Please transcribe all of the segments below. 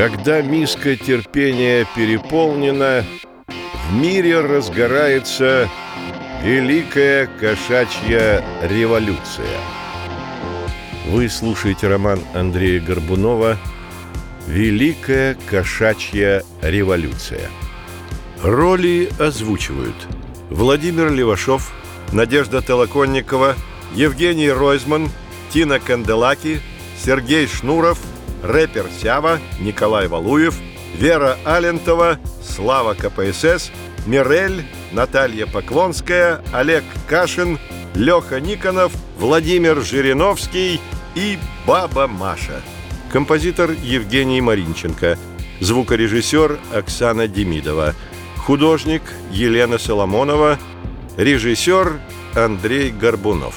Когда миска терпения переполнена, в мире разгорается Великая кошачья революция. Вы слушаете роман Андрея Горбунова «Великая кошачья революция». Роли озвучивают Владимир Левашов, Надежда Толоконникова, Евгений Ройзман, Тина Канделаки, Сергей Шнуров, рэпер Сява, Николай Валуев, Вера Алентова, Слава КПСС, Мирель, Наталья Поклонская, Олег Кашин, Леха Никонов, Владимир Жириновский и Баба Маша. Композитор Евгений Маринченко. Звукорежиссер Оксана Демидова. Художник Елена Соломонова. Режиссер Андрей Горбунов.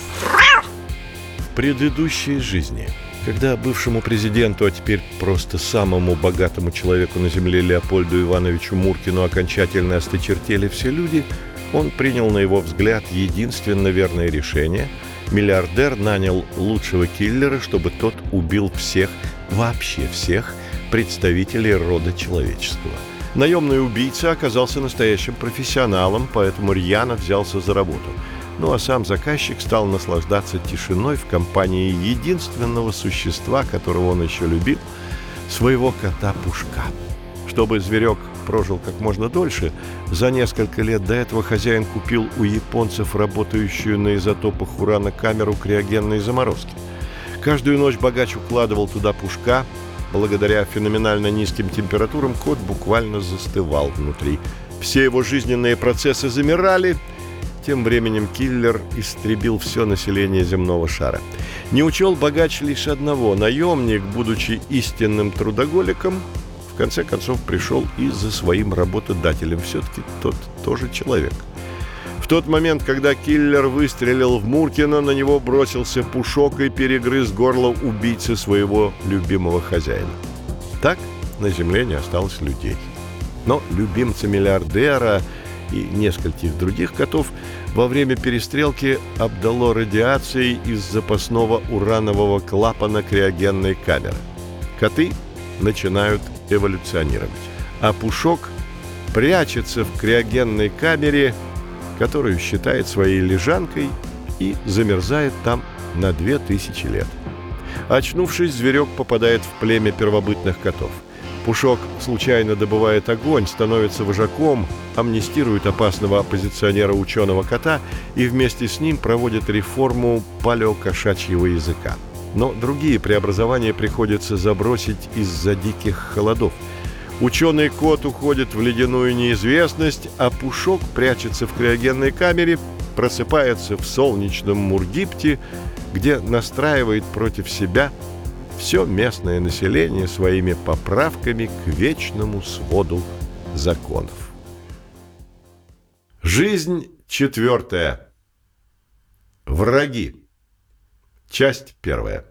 В предыдущей жизни – когда бывшему президенту, а теперь просто самому богатому человеку на земле Леопольду Ивановичу Муркину окончательно осточертели все люди, он принял, на его взгляд, единственно верное решение. Миллиардер нанял лучшего киллера, чтобы тот убил всех, вообще всех, представителей рода человеческого. Наемный убийца оказался настоящим профессионалом, поэтому рьяно взялся за работу – ну а сам заказчик стал наслаждаться тишиной в компании единственного существа, которого он еще любил, своего кота Пушка. Чтобы зверек прожил как можно дольше, за несколько лет до этого хозяин купил у японцев работающую на изотопах урана камеру криогенной заморозки. Каждую ночь богач укладывал туда Пушка. Благодаря феноменально низким температурам кот буквально застывал внутри. Все его жизненные процессы замирали – тем временем киллер истребил все население земного шара. Не учел богач лишь одного. Наемник, будучи истинным трудоголиком, в конце концов пришел и за своим работодателем. Все-таки тот тоже человек. В тот момент, когда киллер выстрелил в Муркина, на него бросился пушок и перегрыз горло убийцы своего любимого хозяина. Так на земле не осталось людей. Но любимца миллиардера и нескольких других котов во время перестрелки обдало радиацией из запасного уранового клапана криогенной камеры. Коты начинают эволюционировать, а Пушок прячется в криогенной камере, которую считает своей лежанкой и замерзает там на две тысячи лет. Очнувшись, зверек попадает в племя первобытных котов – Пушок случайно добывает огонь, становится вожаком, амнистирует опасного оппозиционера ученого кота и вместе с ним проводит реформу палеокошачьего языка. Но другие преобразования приходится забросить из-за диких холодов. Ученый кот уходит в ледяную неизвестность, а Пушок прячется в криогенной камере, просыпается в солнечном Мургипте, где настраивает против себя – все местное население своими поправками к вечному своду законов. Жизнь четвертая. Враги. Часть первая.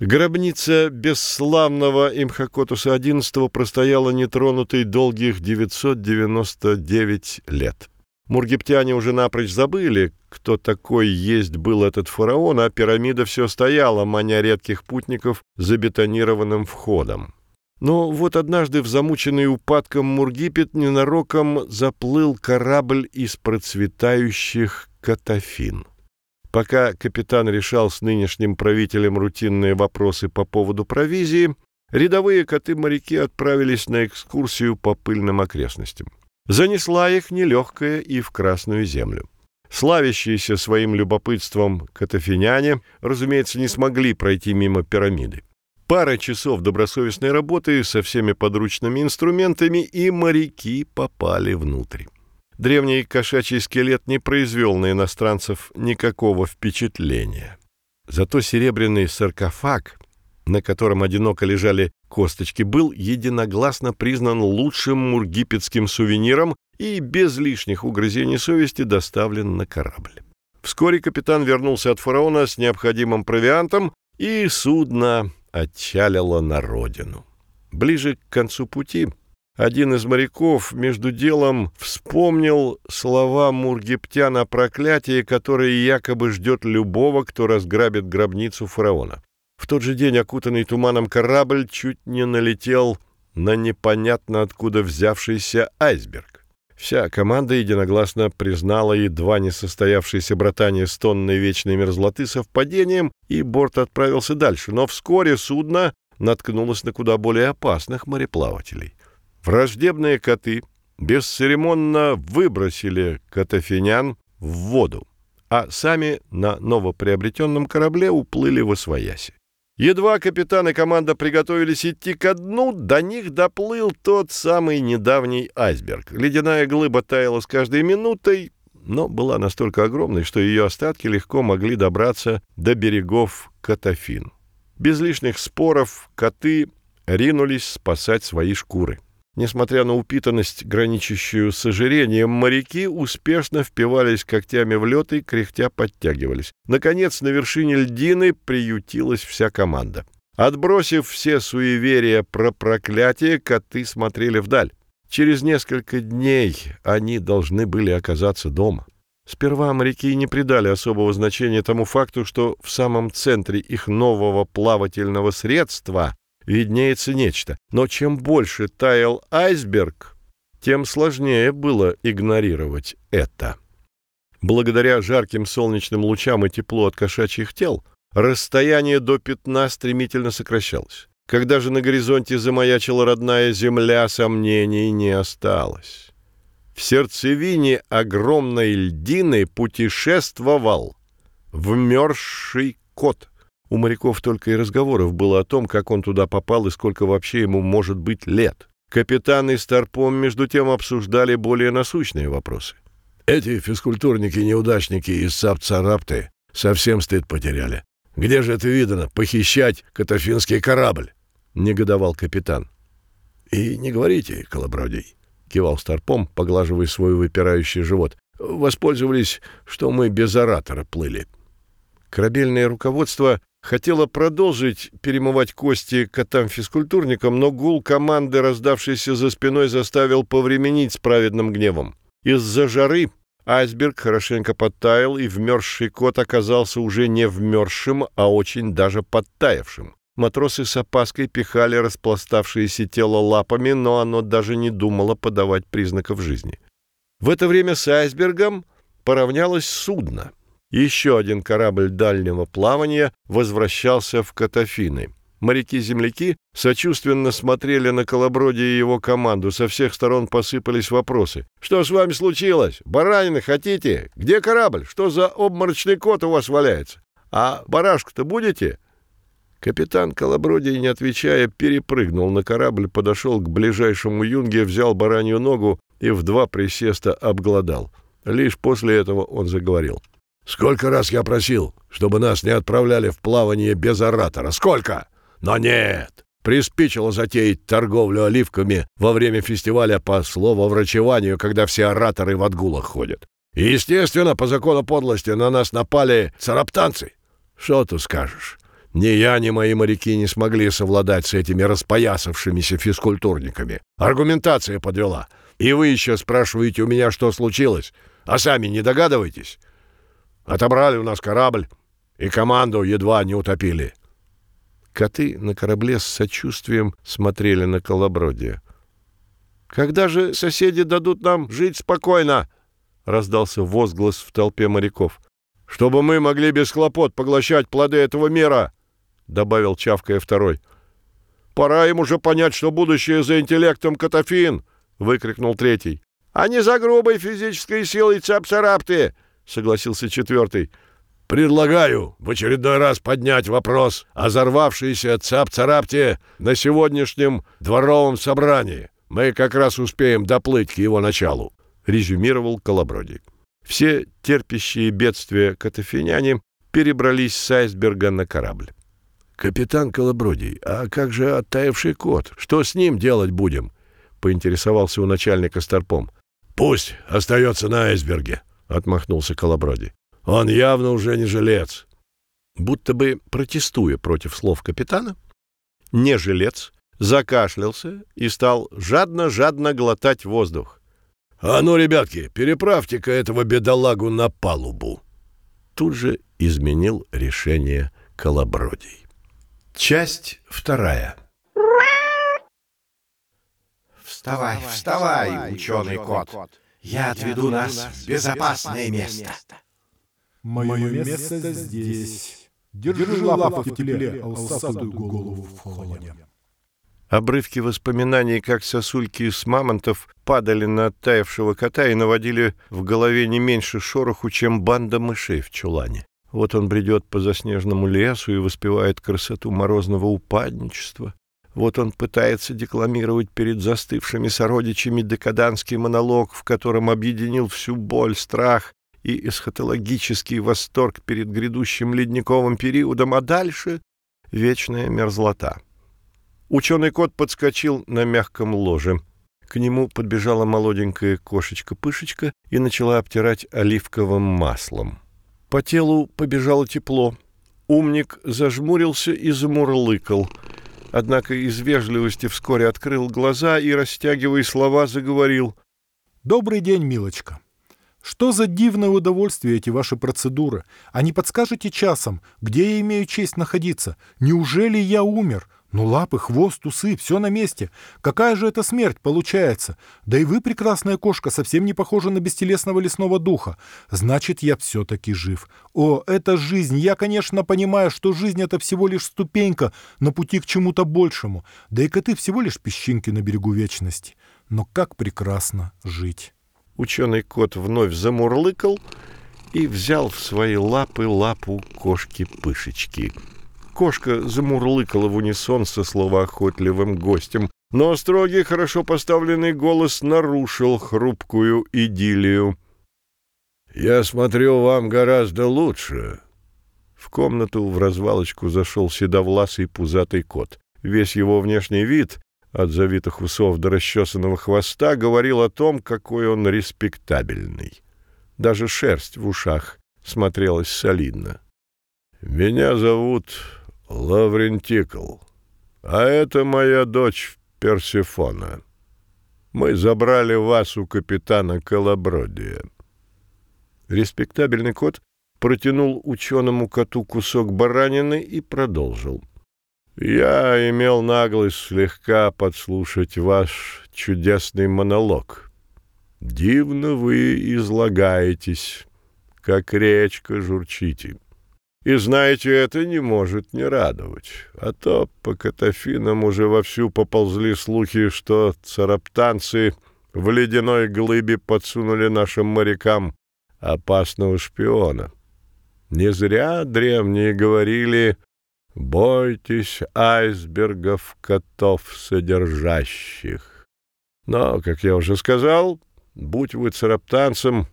Гробница бесславного Имхакотуса XI простояла нетронутой долгих 999 лет. Мургиптяне уже напрочь забыли, кто такой есть был этот фараон, а пирамида все стояла, маня редких путников забетонированным входом. Но вот однажды в замученный упадком Мургипет ненароком заплыл корабль из процветающих катафин. Пока капитан решал с нынешним правителем рутинные вопросы по поводу провизии, рядовые коты-моряки отправились на экскурсию по пыльным окрестностям занесла их нелегкая и в Красную землю. Славящиеся своим любопытством катафиняне, разумеется, не смогли пройти мимо пирамиды. Пара часов добросовестной работы со всеми подручными инструментами, и моряки попали внутрь. Древний кошачий скелет не произвел на иностранцев никакого впечатления. Зато серебряный саркофаг, на котором одиноко лежали косточки, был единогласно признан лучшим мургипетским сувениром и без лишних угрызений совести доставлен на корабль. Вскоре капитан вернулся от фараона с необходимым провиантом, и судно отчалило на родину. Ближе к концу пути один из моряков между делом вспомнил слова мургиптян о проклятии, которое якобы ждет любого, кто разграбит гробницу фараона. В тот же день окутанный туманом корабль чуть не налетел на непонятно откуда взявшийся айсберг. Вся команда единогласно признала едва не состоявшееся братание с тонной вечной мерзлоты совпадением, и борт отправился дальше, но вскоре судно наткнулось на куда более опасных мореплавателей. Враждебные коты бесцеремонно выбросили катафинян в воду, а сами на новоприобретенном корабле уплыли в Освояси. Едва капитан и команда приготовились идти ко дну, до них доплыл тот самый недавний айсберг. Ледяная глыба таяла с каждой минутой, но была настолько огромной, что ее остатки легко могли добраться до берегов Катафин. Без лишних споров коты ринулись спасать свои шкуры. Несмотря на упитанность, граничащую с ожирением, моряки успешно впивались когтями в лед и кряхтя подтягивались. Наконец, на вершине льдины приютилась вся команда. Отбросив все суеверия про проклятие, коты смотрели вдаль. Через несколько дней они должны были оказаться дома. Сперва моряки не придали особого значения тому факту, что в самом центре их нового плавательного средства виднеется нечто. Но чем больше таял айсберг, тем сложнее было игнорировать это. Благодаря жарким солнечным лучам и теплу от кошачьих тел, расстояние до пятна стремительно сокращалось. Когда же на горизонте замаячила родная земля, сомнений не осталось. В сердцевине огромной льдины путешествовал вмерзший кот — у моряков только и разговоров было о том, как он туда попал и сколько вообще ему может быть лет. Капитан и Старпом, между тем, обсуждали более насущные вопросы. «Эти физкультурники-неудачники из Сапцарапты совсем стыд потеряли. Где же это видано, похищать катафинский корабль?» — негодовал капитан. «И не говорите, Колобродий», — кивал Старпом, поглаживая свой выпирающий живот. «Воспользовались, что мы без оратора плыли». Корабельное руководство хотела продолжить перемывать кости котам-физкультурникам, но гул команды, раздавшийся за спиной, заставил повременить с праведным гневом. Из-за жары айсберг хорошенько подтаял, и вмерзший кот оказался уже не вмерзшим, а очень даже подтаявшим. Матросы с опаской пихали распластавшееся тело лапами, но оно даже не думало подавать признаков жизни. В это время с айсбергом поравнялось судно — еще один корабль дальнего плавания возвращался в Катафины. Моряки-земляки сочувственно смотрели на Колобродия и его команду. Со всех сторон посыпались вопросы. «Что с вами случилось? Баранины хотите? Где корабль? Что за обморочный кот у вас валяется? А барашку-то будете?» Капитан Колобродий, не отвечая, перепрыгнул на корабль, подошел к ближайшему юнге, взял баранью ногу и в два присеста обглодал. Лишь после этого он заговорил. — Сколько раз я просил, чтобы нас не отправляли в плавание без оратора? Сколько? Но нет! Приспичило затеять торговлю оливками во время фестиваля по слововрачеванию, когда все ораторы в отгулах ходят. Естественно, по закону подлости на нас напали цараптанцы. Что тут скажешь? Ни я, ни мои моряки не смогли совладать с этими распоясавшимися физкультурниками. Аргументация подвела. И вы еще спрашиваете у меня, что случилось, а сами не догадываетесь? Отобрали у нас корабль, и команду едва не утопили. Коты на корабле с сочувствием смотрели на колобродие. «Когда же соседи дадут нам жить спокойно?» — раздался возглас в толпе моряков. «Чтобы мы могли без хлопот поглощать плоды этого мира!» — добавил чавкая второй. «Пора им уже понять, что будущее за интеллектом Катафин!» — выкрикнул третий. «А не за грубой физической силой цапцарапты!» — согласился четвертый. «Предлагаю в очередной раз поднять вопрос о взорвавшейся цап-царапте на сегодняшнем дворовом собрании. Мы как раз успеем доплыть к его началу», — резюмировал Колобродик. Все терпящие бедствия катафиняне перебрались с айсберга на корабль. «Капитан Колобродий, а как же оттаивший кот? Что с ним делать будем?» — поинтересовался у начальника Старпом. «Пусть остается на айсберге», — отмахнулся Колоброди. «Он явно уже не жилец». Будто бы протестуя против слов капитана, не жилец закашлялся и стал жадно-жадно глотать воздух. «А ну, ребятки, переправьте-ка этого бедолагу на палубу!» Тут же изменил решение Колобродий. Часть вторая. Вставай, вставай, ученый кот. Я отведу нас в безопасное место. Мое место здесь. Держи лапу в тепле, а усатую голову в холоде. Обрывки воспоминаний, как сосульки с мамонтов падали на оттаившего кота и наводили в голове не меньше шороху, чем банда мышей в чулане. Вот он бредет по заснеженному лесу и воспевает красоту морозного упадничества. Вот он пытается декламировать перед застывшими сородичами декаданский монолог, в котором объединил всю боль, страх и эсхатологический восторг перед грядущим ледниковым периодом, а дальше — вечная мерзлота. Ученый кот подскочил на мягком ложе. К нему подбежала молоденькая кошечка-пышечка и начала обтирать оливковым маслом. По телу побежало тепло. Умник зажмурился и замурлыкал. Однако из вежливости вскоре открыл глаза и, растягивая слова, заговорил. «Добрый день, милочка. Что за дивное удовольствие эти ваши процедуры? А не подскажете часом, где я имею честь находиться? Неужели я умер? Ну, лапы, хвост, усы, все на месте. Какая же это смерть получается? Да и вы, прекрасная кошка, совсем не похожа на бестелесного лесного духа. Значит, я все-таки жив. О, это жизнь. Я, конечно, понимаю, что жизнь — это всего лишь ступенька на пути к чему-то большему. Да и коты всего лишь песчинки на берегу вечности. Но как прекрасно жить. Ученый кот вновь замурлыкал и взял в свои лапы лапу кошки-пышечки. Кошка замурлыкала в унисон со словоохотливым гостем, но строгий, хорошо поставленный голос нарушил хрупкую идиллию. «Я смотрю, вам гораздо лучше». В комнату в развалочку зашел седовласый пузатый кот. Весь его внешний вид от завитых усов до расчесанного хвоста говорил о том, какой он респектабельный. Даже шерсть в ушах смотрелась солидно. «Меня зовут Лаврентикл, а это моя дочь Персифона. Мы забрали вас у капитана Колобродия». Респектабельный кот протянул ученому коту кусок баранины и продолжил — я имел наглость слегка подслушать ваш чудесный монолог. Дивно вы излагаетесь, как речка журчите. И знаете, это не может не радовать. А то по Катафинам уже вовсю поползли слухи, что цараптанцы в ледяной глыбе подсунули нашим морякам опасного шпиона. Не зря древние говорили Бойтесь айсбергов котов содержащих. Но, как я уже сказал, будь вы цараптанцем,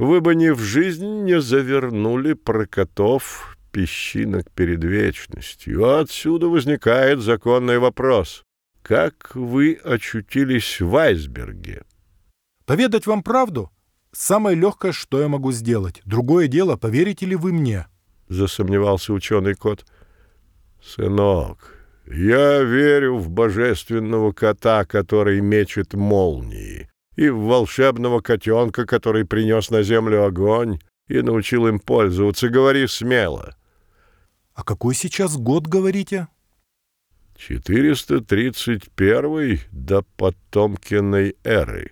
вы бы ни в жизнь не завернули про котов песчинок перед вечностью. Отсюда возникает законный вопрос. Как вы очутились в айсберге? Поведать вам правду? Самое легкое, что я могу сделать. Другое дело, поверите ли вы мне? Засомневался ученый кот. — «Сынок, я верю в божественного кота, который мечет молнии, и в волшебного котенка, который принес на землю огонь и научил им пользоваться. Говори смело». «А какой сейчас год, говорите?» «431 до потомкиной эры».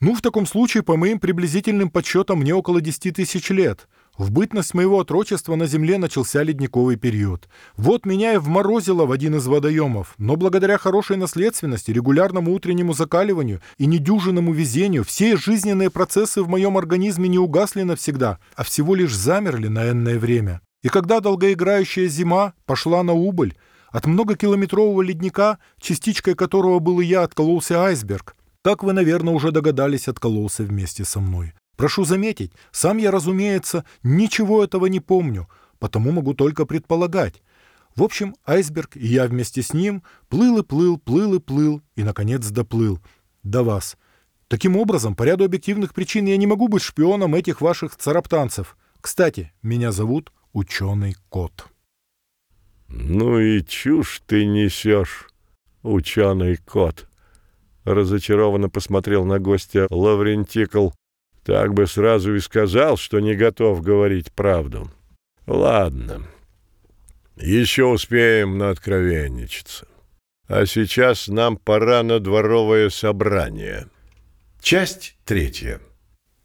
«Ну, в таком случае, по моим приблизительным подсчетам, мне около десяти тысяч лет». В бытность моего отрочества на земле начался ледниковый период. Вот меня и вморозило в один из водоемов, но благодаря хорошей наследственности, регулярному утреннему закаливанию и недюжинному везению все жизненные процессы в моем организме не угасли навсегда, а всего лишь замерли на энное время. И когда долгоиграющая зима пошла на убыль, от многокилометрового ледника, частичкой которого был и я, откололся айсберг. Как вы, наверное, уже догадались, откололся вместе со мной. Прошу заметить, сам я, разумеется, ничего этого не помню, потому могу только предполагать. В общем, айсберг, и я вместе с ним, плыл и плыл, плыл и плыл, и, наконец, доплыл. До вас. Таким образом, по ряду объективных причин я не могу быть шпионом этих ваших цараптанцев. Кстати, меня зовут Ученый Кот. «Ну и чушь ты несешь, ученый кот!» Разочарованно посмотрел на гостя Лаврентикл. Так бы сразу и сказал, что не готов говорить правду. Ладно. Еще успеем на откровенничаться. А сейчас нам пора на дворовое собрание. Часть третья.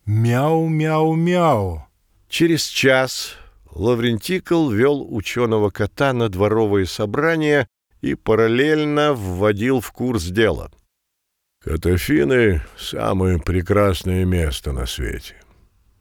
Мяу-мяу-мяу. Через час Лаврентикл вел ученого кота на дворовое собрание и параллельно вводил в курс дела. Котофины — самое прекрасное место на свете.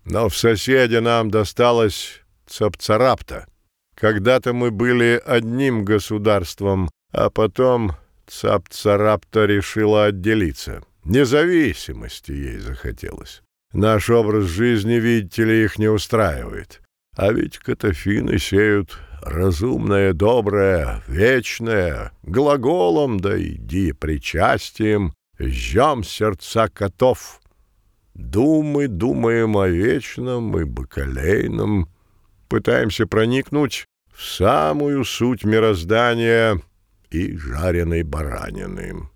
Но в соседе нам досталось Цапцарапта. Когда-то мы были одним государством, а потом Цапцарапта решила отделиться. Независимости ей захотелось. Наш образ жизни, видите ли, их не устраивает. А ведь катафины сеют разумное, доброе, вечное, глаголом, да иди причастием, жжем сердца котов. Думы думаем о вечном и бакалейном, пытаемся проникнуть в самую суть мироздания и жареной баранины.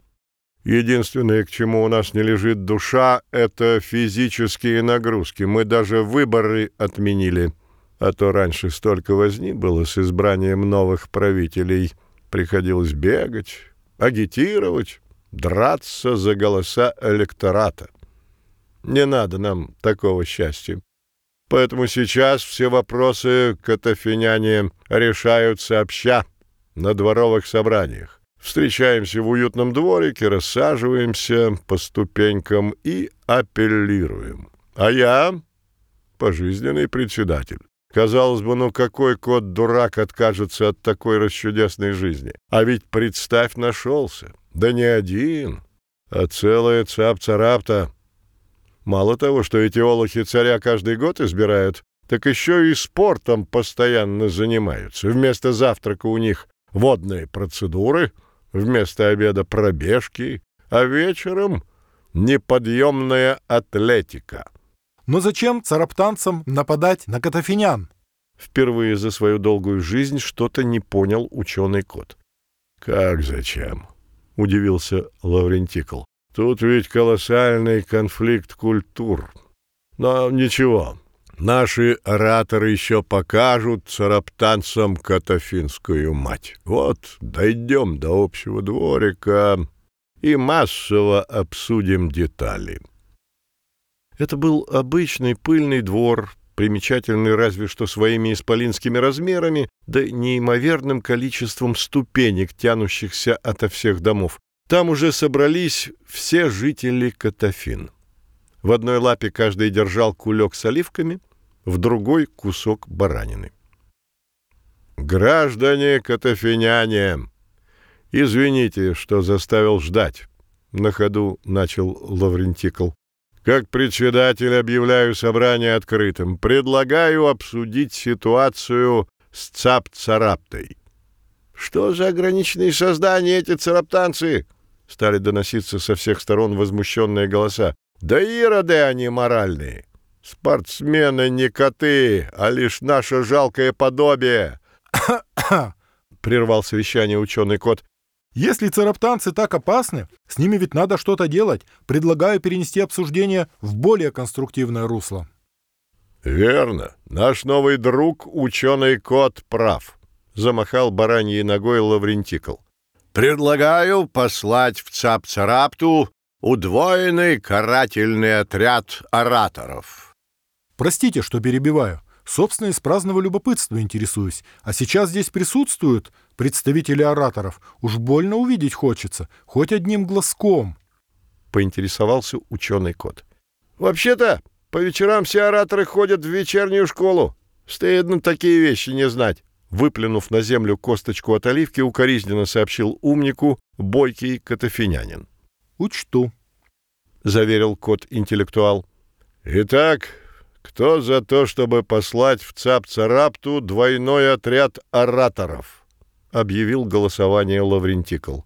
Единственное, к чему у нас не лежит душа, это физические нагрузки. Мы даже выборы отменили. А то раньше столько возни было с избранием новых правителей. Приходилось бегать, агитировать, драться за голоса электората. Не надо нам такого счастья. Поэтому сейчас все вопросы катафиняне решают сообща на дворовых собраниях. Встречаемся в уютном дворике, рассаживаемся по ступенькам и апеллируем. А я — пожизненный председатель. Казалось бы, ну какой кот-дурак откажется от такой расчудесной жизни? А ведь, представь, нашелся. Да не один, а целая цап-царапта. Мало того, что эти олухи царя каждый год избирают, так еще и спортом постоянно занимаются. Вместо завтрака у них водные процедуры, вместо обеда пробежки, а вечером неподъемная атлетика. Но зачем цараптанцам нападать на катафинян? Впервые за свою долгую жизнь что-то не понял ученый кот. «Как зачем?» — удивился Лаврентикл. Тут ведь колоссальный конфликт культур. Но ничего, наши ораторы еще покажут цараптанцам катафинскую мать. Вот, дойдем до общего дворика и массово обсудим детали. Это был обычный пыльный двор, примечательный разве что своими исполинскими размерами, да неимоверным количеством ступенек, тянущихся ото всех домов. Там уже собрались все жители Катафин. В одной лапе каждый держал кулек с оливками, в другой — кусок баранины. «Граждане катафиняне, извините, что заставил ждать», — на ходу начал Лаврентикл. «Как председатель объявляю собрание открытым. Предлагаю обсудить ситуацию с цап-цараптой». «Что за ограниченные создания эти цараптанцы?» Стали доноситься со всех сторон возмущенные голоса. «Да ироды они моральные! Спортсмены не коты, а лишь наше жалкое подобие!» прервал совещание ученый кот. «Если цараптанцы так опасны, с ними ведь надо что-то делать. Предлагаю перенести обсуждение в более конструктивное русло». «Верно. Наш новый друг, ученый кот, прав», — замахал бараньей ногой Лаврентикл. Предлагаю послать в Цап-Царапту удвоенный карательный отряд ораторов. Простите, что перебиваю. Собственно, из праздного любопытства интересуюсь. А сейчас здесь присутствуют представители ораторов. Уж больно увидеть хочется, хоть одним глазком. Поинтересовался ученый кот. Вообще-то, по вечерам все ораторы ходят в вечернюю школу. Стыдно такие вещи не знать. Выплюнув на землю косточку от оливки, укоризненно сообщил умнику бойкий катафинянин. «Учту», — заверил кот-интеллектуал. «Итак, кто за то, чтобы послать в Цап-Царапту двойной отряд ораторов?» — объявил голосование Лаврентикл.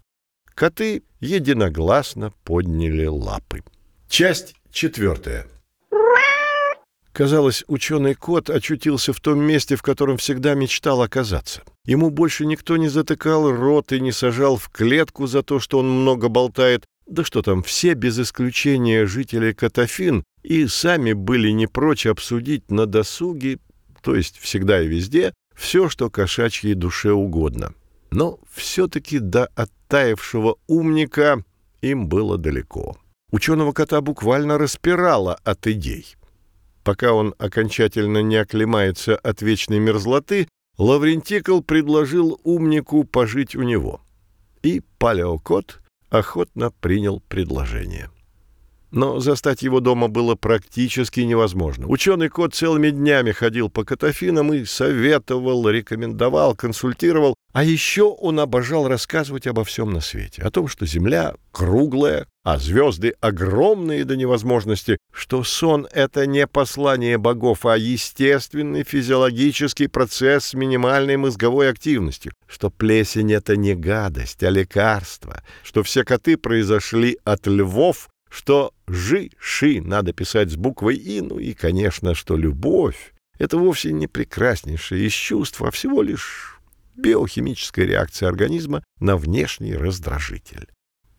Коты единогласно подняли лапы. Часть четвертая. Казалось, ученый кот очутился в том месте, в котором всегда мечтал оказаться. Ему больше никто не затыкал рот и не сажал в клетку за то, что он много болтает. Да что там, все без исключения жители Катафин и сами были не прочь обсудить на досуге, то есть всегда и везде, все, что кошачьей душе угодно. Но все-таки до оттаившего умника им было далеко. Ученого кота буквально распирало от идей. Пока он окончательно не оклемается от вечной мерзлоты, Лаврентикл предложил умнику пожить у него. И палеокот охотно принял предложение. Но застать его дома было практически невозможно. Ученый кот целыми днями ходил по катафинам и советовал, рекомендовал, консультировал. А еще он обожал рассказывать обо всем на свете. О том, что Земля круглая, а звезды огромные до невозможности, что сон — это не послание богов, а естественный физиологический процесс с минимальной мозговой активностью, что плесень — это не гадость, а лекарство, что все коты произошли от львов, что «жи-ши» надо писать с буквой «и», ну и, конечно, что любовь — это вовсе не прекраснейшее из чувств, а всего лишь биохимическая реакция организма на внешний раздражитель.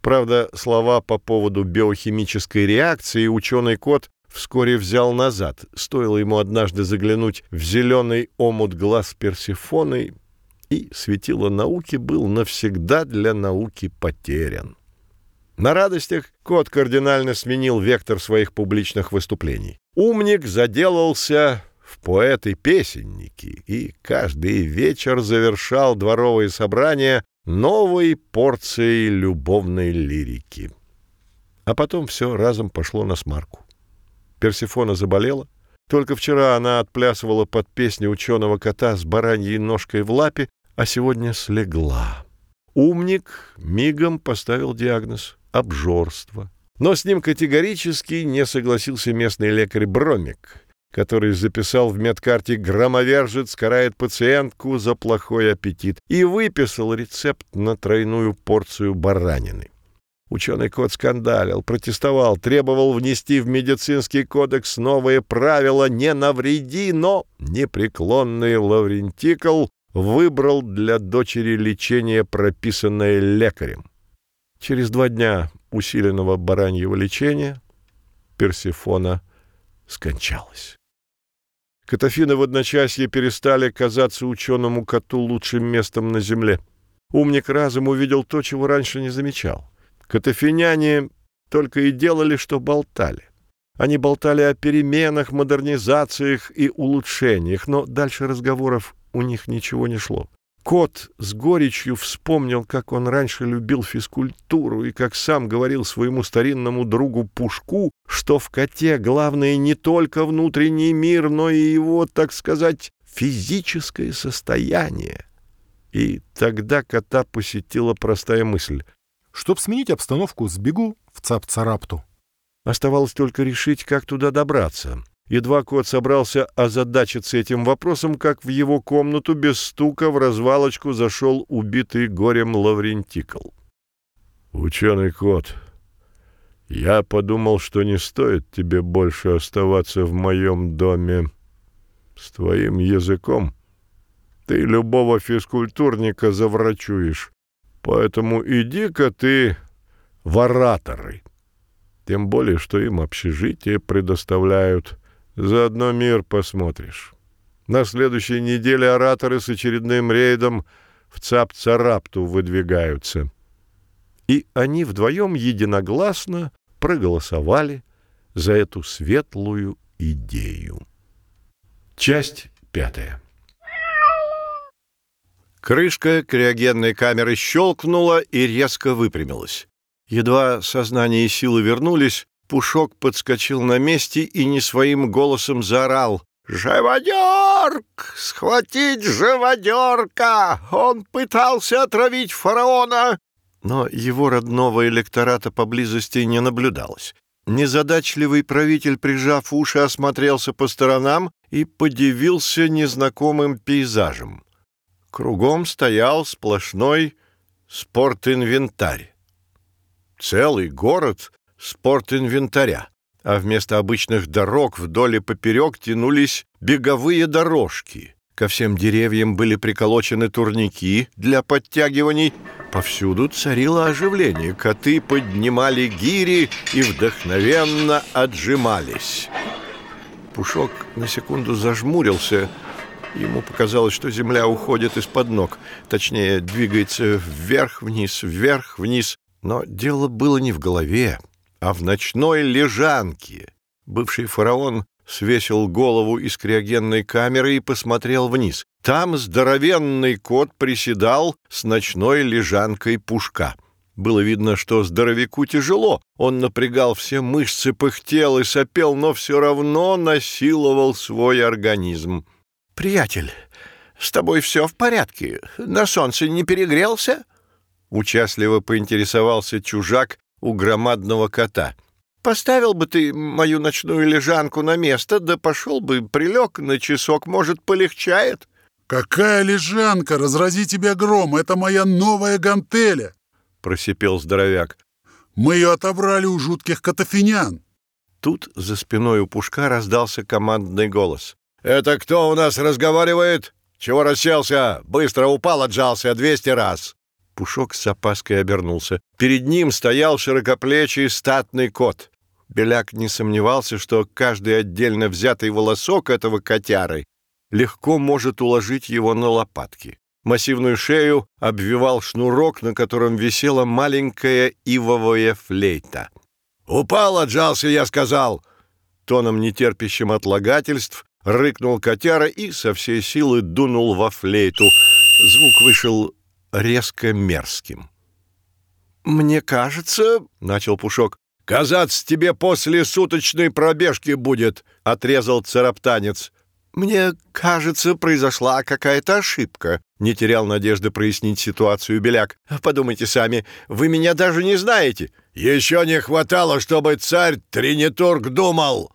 Правда, слова по поводу биохимической реакции ученый кот вскоре взял назад. Стоило ему однажды заглянуть в зеленый омут глаз Персифоны, и светило науки был навсегда для науки потерян. На радостях кот кардинально сменил вектор своих публичных выступлений. Умник заделался в поэты-песенники и каждый вечер завершал дворовые собрания новой порцией любовной лирики. А потом все разом пошло на смарку. Персифона заболела. Только вчера она отплясывала под песню ученого кота с бараньей ножкой в лапе, а сегодня слегла. Умник мигом поставил диагноз — обжорство. Но с ним категорически не согласился местный лекарь Бромик, который записал в медкарте «Громовержец карает пациентку за плохой аппетит» и выписал рецепт на тройную порцию баранины. Ученый кот скандалил, протестовал, требовал внести в медицинский кодекс новые правила «не навреди», но непреклонный Лаврентикл выбрал для дочери лечение, прописанное лекарем. Через два дня усиленного бараньего лечения Персифона скончалась. Катафины в одночасье перестали казаться ученому коту лучшим местом на земле. Умник разом увидел то, чего раньше не замечал. Катафиняне только и делали, что болтали. Они болтали о переменах, модернизациях и улучшениях, но дальше разговоров у них ничего не шло. Кот с горечью вспомнил, как он раньше любил физкультуру и как сам говорил своему старинному другу Пушку, что в коте главное не только внутренний мир, но и его, так сказать, физическое состояние. И тогда кота посетила простая мысль. Чтоб сменить обстановку, сбегу в Цап-Царапту. Оставалось только решить, как туда добраться. Едва кот собрался озадачиться этим вопросом, как в его комнату без стука в развалочку зашел убитый горем Лаврентикл. «Ученый кот, я подумал, что не стоит тебе больше оставаться в моем доме с твоим языком. Ты любого физкультурника заврачуешь, поэтому иди-ка ты в ораторы. Тем более, что им общежитие предоставляют». Заодно мир посмотришь. На следующей неделе ораторы с очередным рейдом в Цап-Царапту выдвигаются. И они вдвоем единогласно проголосовали за эту светлую идею. Часть пятая. Крышка криогенной камеры щелкнула и резко выпрямилась. Едва сознание и силы вернулись, Пушок подскочил на месте и не своим голосом заорал. «Живодерк! Схватить живодерка! Он пытался отравить фараона!» Но его родного электората поблизости не наблюдалось. Незадачливый правитель, прижав уши, осмотрелся по сторонам и подивился незнакомым пейзажем. Кругом стоял сплошной спортинвентарь. Целый город спортинвентаря, а вместо обычных дорог вдоль и поперек тянулись беговые дорожки. Ко всем деревьям были приколочены турники для подтягиваний. Повсюду царило оживление. Коты поднимали гири и вдохновенно отжимались. Пушок на секунду зажмурился Ему показалось, что земля уходит из-под ног, точнее, двигается вверх-вниз, вверх-вниз. Но дело было не в голове, а в ночной лежанке. Бывший фараон свесил голову из криогенной камеры и посмотрел вниз. Там здоровенный кот приседал с ночной лежанкой пушка. Было видно, что здоровяку тяжело. Он напрягал все мышцы, пыхтел и сопел, но все равно насиловал свой организм. «Приятель, с тобой все в порядке? На солнце не перегрелся?» Участливо поинтересовался чужак у громадного кота. «Поставил бы ты мою ночную лежанку на место, да пошел бы, прилег на часок, может, полегчает?» «Какая лежанка? Разрази тебя гром! Это моя новая гантеля!» — просипел здоровяк. «Мы ее отобрали у жутких катафинян!» Тут за спиной у Пушка раздался командный голос. «Это кто у нас разговаривает? Чего расселся? Быстро упал, отжался двести раз!» Пушок с опаской обернулся. Перед ним стоял широкоплечий статный кот. Беляк не сомневался, что каждый отдельно взятый волосок этого котяры легко может уложить его на лопатки. Массивную шею обвивал шнурок, на котором висела маленькая ивовая флейта. «Упал, отжался, я сказал!» Тоном нетерпящим отлагательств рыкнул котяра и со всей силы дунул во флейту. Звук вышел резко мерзким. «Мне кажется...» — начал Пушок. «Казаться тебе после суточной пробежки будет!» — отрезал цараптанец. «Мне кажется, произошла какая-то ошибка», — не терял надежды прояснить ситуацию Беляк. «Подумайте сами, вы меня даже не знаете». «Еще не хватало, чтобы царь Тринитург думал!»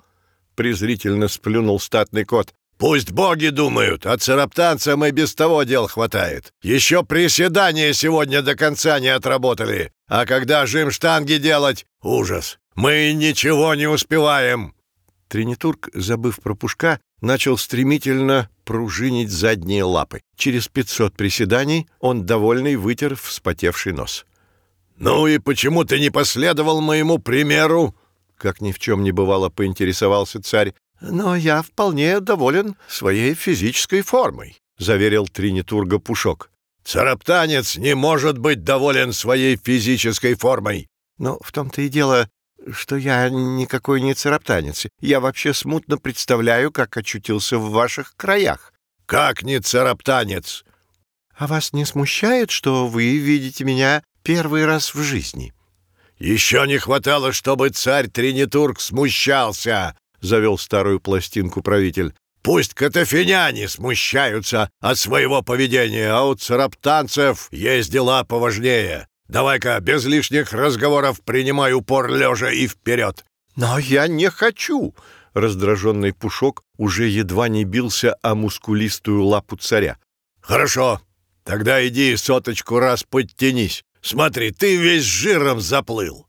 презрительно сплюнул статный кот. «Пусть боги думают, а цараптанцам и без того дел хватает. Еще приседания сегодня до конца не отработали. А когда жим штанги делать — ужас. Мы ничего не успеваем!» Тринитург, забыв про пушка, начал стремительно пружинить задние лапы. Через пятьсот приседаний он, довольный, вытер вспотевший нос. «Ну и почему ты не последовал моему примеру?» как ни в чем не бывало, поинтересовался царь. «Но я вполне доволен своей физической формой», — заверил Тринитурга Пушок. «Цараптанец не может быть доволен своей физической формой». «Но в том-то и дело, что я никакой не цараптанец. Я вообще смутно представляю, как очутился в ваших краях». «Как не цараптанец?» «А вас не смущает, что вы видите меня первый раз в жизни?» «Еще не хватало, чтобы царь Тринитург смущался!» — завел старую пластинку правитель. «Пусть катафиняне смущаются от своего поведения, а у цараптанцев есть дела поважнее. Давай-ка без лишних разговоров принимай упор лежа и вперед!» «Но я не хочу!» — раздраженный Пушок уже едва не бился о мускулистую лапу царя. «Хорошо, тогда иди соточку раз подтянись. Смотри, ты весь жиром заплыл!»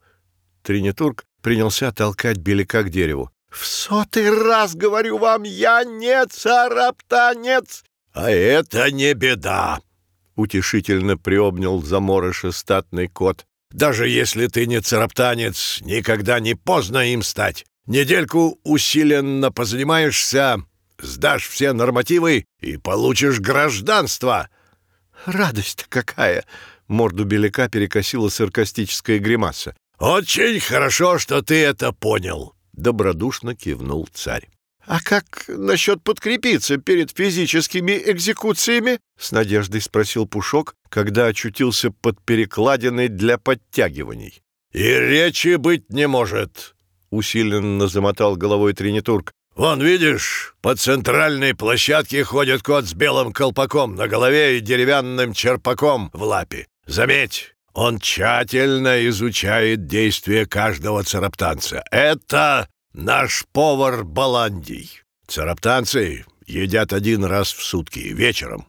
Тринитург принялся толкать беляка к дереву. «В сотый раз говорю вам, я не цараптанец!» «А это не беда!» — утешительно приобнял заморыша статный кот. «Даже если ты не цараптанец, никогда не поздно им стать. Недельку усиленно позанимаешься, сдашь все нормативы и получишь гражданство». «Радость какая!» Морду беляка перекосила саркастическая гримаса. «Очень хорошо, что ты это понял», — добродушно кивнул царь. «А как насчет подкрепиться перед физическими экзекуциями?» — с надеждой спросил Пушок, когда очутился под перекладиной для подтягиваний. «И речи быть не может», — усиленно замотал головой Тринитург. «Вон, видишь, по центральной площадке ходит кот с белым колпаком на голове и деревянным черпаком в лапе. Заметь, он тщательно изучает действия каждого цараптанца. Это наш повар Баландий. Цараптанцы едят один раз в сутки, вечером.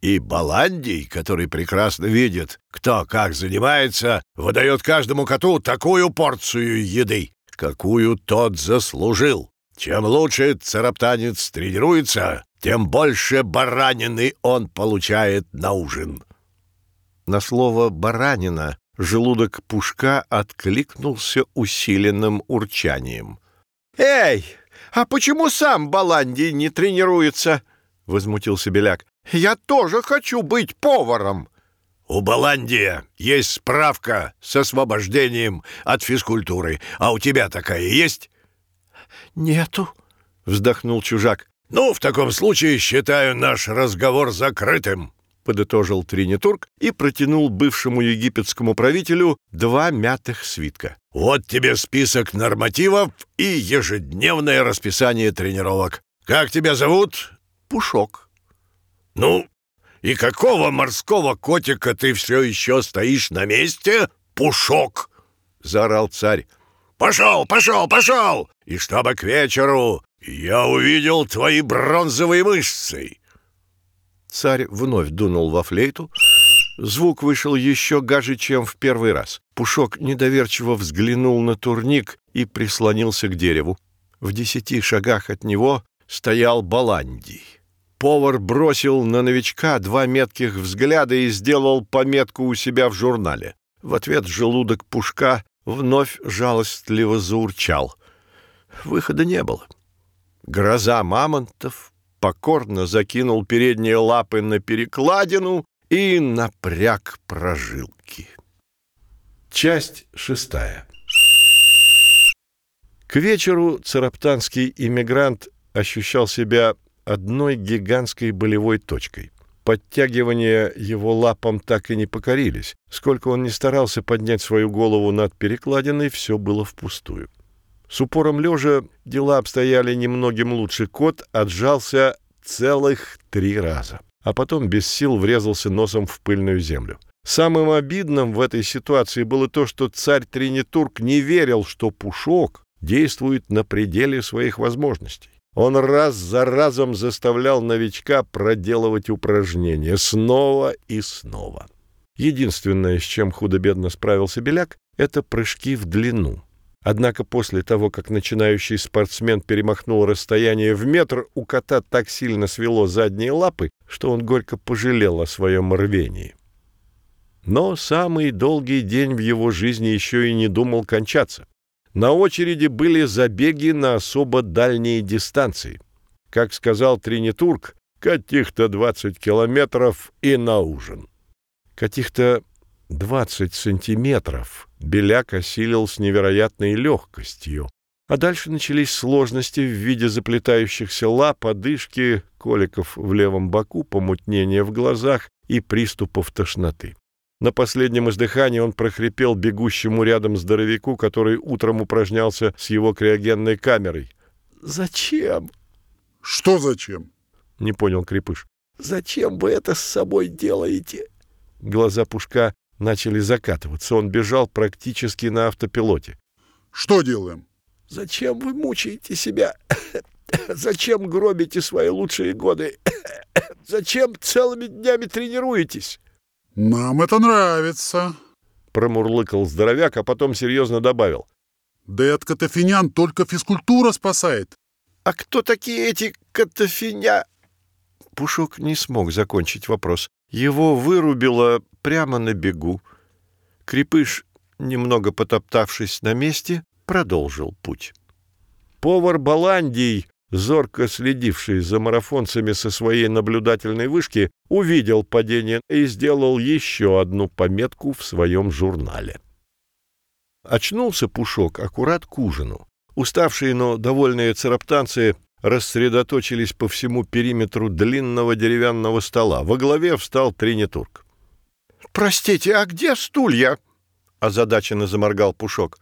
И Баландий, который прекрасно видит, кто как занимается, выдает каждому коту такую порцию еды, какую тот заслужил. Чем лучше цараптанец тренируется, тем больше баранины он получает на ужин. На слово «баранина» желудок Пушка откликнулся усиленным урчанием. «Эй, а почему сам Баландий не тренируется?» возмутился Беляк. «Я тоже хочу быть поваром!» «У Баландия есть справка с освобождением от физкультуры. А у тебя такая есть?» «Нету», — вздохнул чужак. «Ну, в таком случае считаю наш разговор закрытым», — подытожил Тринитург и протянул бывшему египетскому правителю два мятых свитка. «Вот тебе список нормативов и ежедневное расписание тренировок. Как тебя зовут?» «Пушок». «Ну, и какого морского котика ты все еще стоишь на месте, Пушок?» — заорал царь. «Пошел, пошел, пошел! И чтобы к вечеру я увидел твои бронзовые мышцы!» Царь вновь дунул во флейту. Звук вышел еще гаже, чем в первый раз. Пушок недоверчиво взглянул на турник и прислонился к дереву. В десяти шагах от него стоял Баландий. Повар бросил на новичка два метких взгляда и сделал пометку у себя в журнале. В ответ желудок Пушка вновь жалостливо заурчал. Выхода не было. Гроза мамонтов покорно закинул передние лапы на перекладину и напряг прожилки. Часть шестая. К вечеру цараптанский иммигрант ощущал себя одной гигантской болевой точкой. Подтягивания его лапам так и не покорились. Сколько он ни старался поднять свою голову над перекладиной, все было впустую. С упором лежа дела обстояли немногим лучше. Кот отжался целых три раза, а потом без сил врезался носом в пыльную землю. Самым обидным в этой ситуации было то, что царь Тринитург не верил, что Пушок действует на пределе своих возможностей. Он раз за разом заставлял новичка проделывать упражнения снова и снова. Единственное, с чем худо-бедно справился Беляк, это прыжки в длину. Однако после того, как начинающий спортсмен перемахнул расстояние в метр, у кота так сильно свело задние лапы, что он горько пожалел о своем рвении. Но самый долгий день в его жизни еще и не думал кончаться. На очереди были забеги на особо дальние дистанции. Как сказал Тринитург, каких-то 20 километров и на ужин. Каких-то 20 сантиметров Беляк осилил с невероятной легкостью. А дальше начались сложности в виде заплетающихся лап, одышки, коликов в левом боку, помутнения в глазах и приступов тошноты. На последнем издыхании он прохрипел бегущему рядом здоровяку, который утром упражнялся с его криогенной камерой. «Зачем?» «Что зачем?» — не понял Крепыш. «Зачем вы это с собой делаете?» Глаза Пушка начали закатываться. Он бежал практически на автопилоте. «Что делаем?» «Зачем вы мучаете себя? Зачем гробите свои лучшие годы? Зачем целыми днями тренируетесь?» «Нам это нравится», — промурлыкал здоровяк, а потом серьезно добавил. «Да и от катафинян только физкультура спасает». «А кто такие эти катафиня?» Пушок не смог закончить вопрос. Его вырубило прямо на бегу. Крепыш, немного потоптавшись на месте, продолжил путь. Повар Баландий зорко следивший за марафонцами со своей наблюдательной вышки, увидел падение и сделал еще одну пометку в своем журнале. Очнулся Пушок аккурат к ужину. Уставшие, но довольные цараптанцы рассредоточились по всему периметру длинного деревянного стола. Во главе встал Тринитург. «Простите, а где стулья?» — озадаченно заморгал Пушок.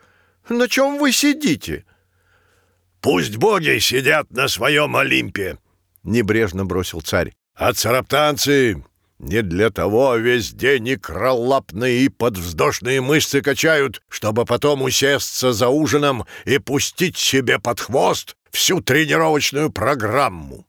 «На чем вы сидите?» «Пусть боги сидят на своем Олимпе!» — небрежно бросил царь. «А цараптанцы не для того весь день и кролапные и подвздошные мышцы качают, чтобы потом усесться за ужином и пустить себе под хвост всю тренировочную программу».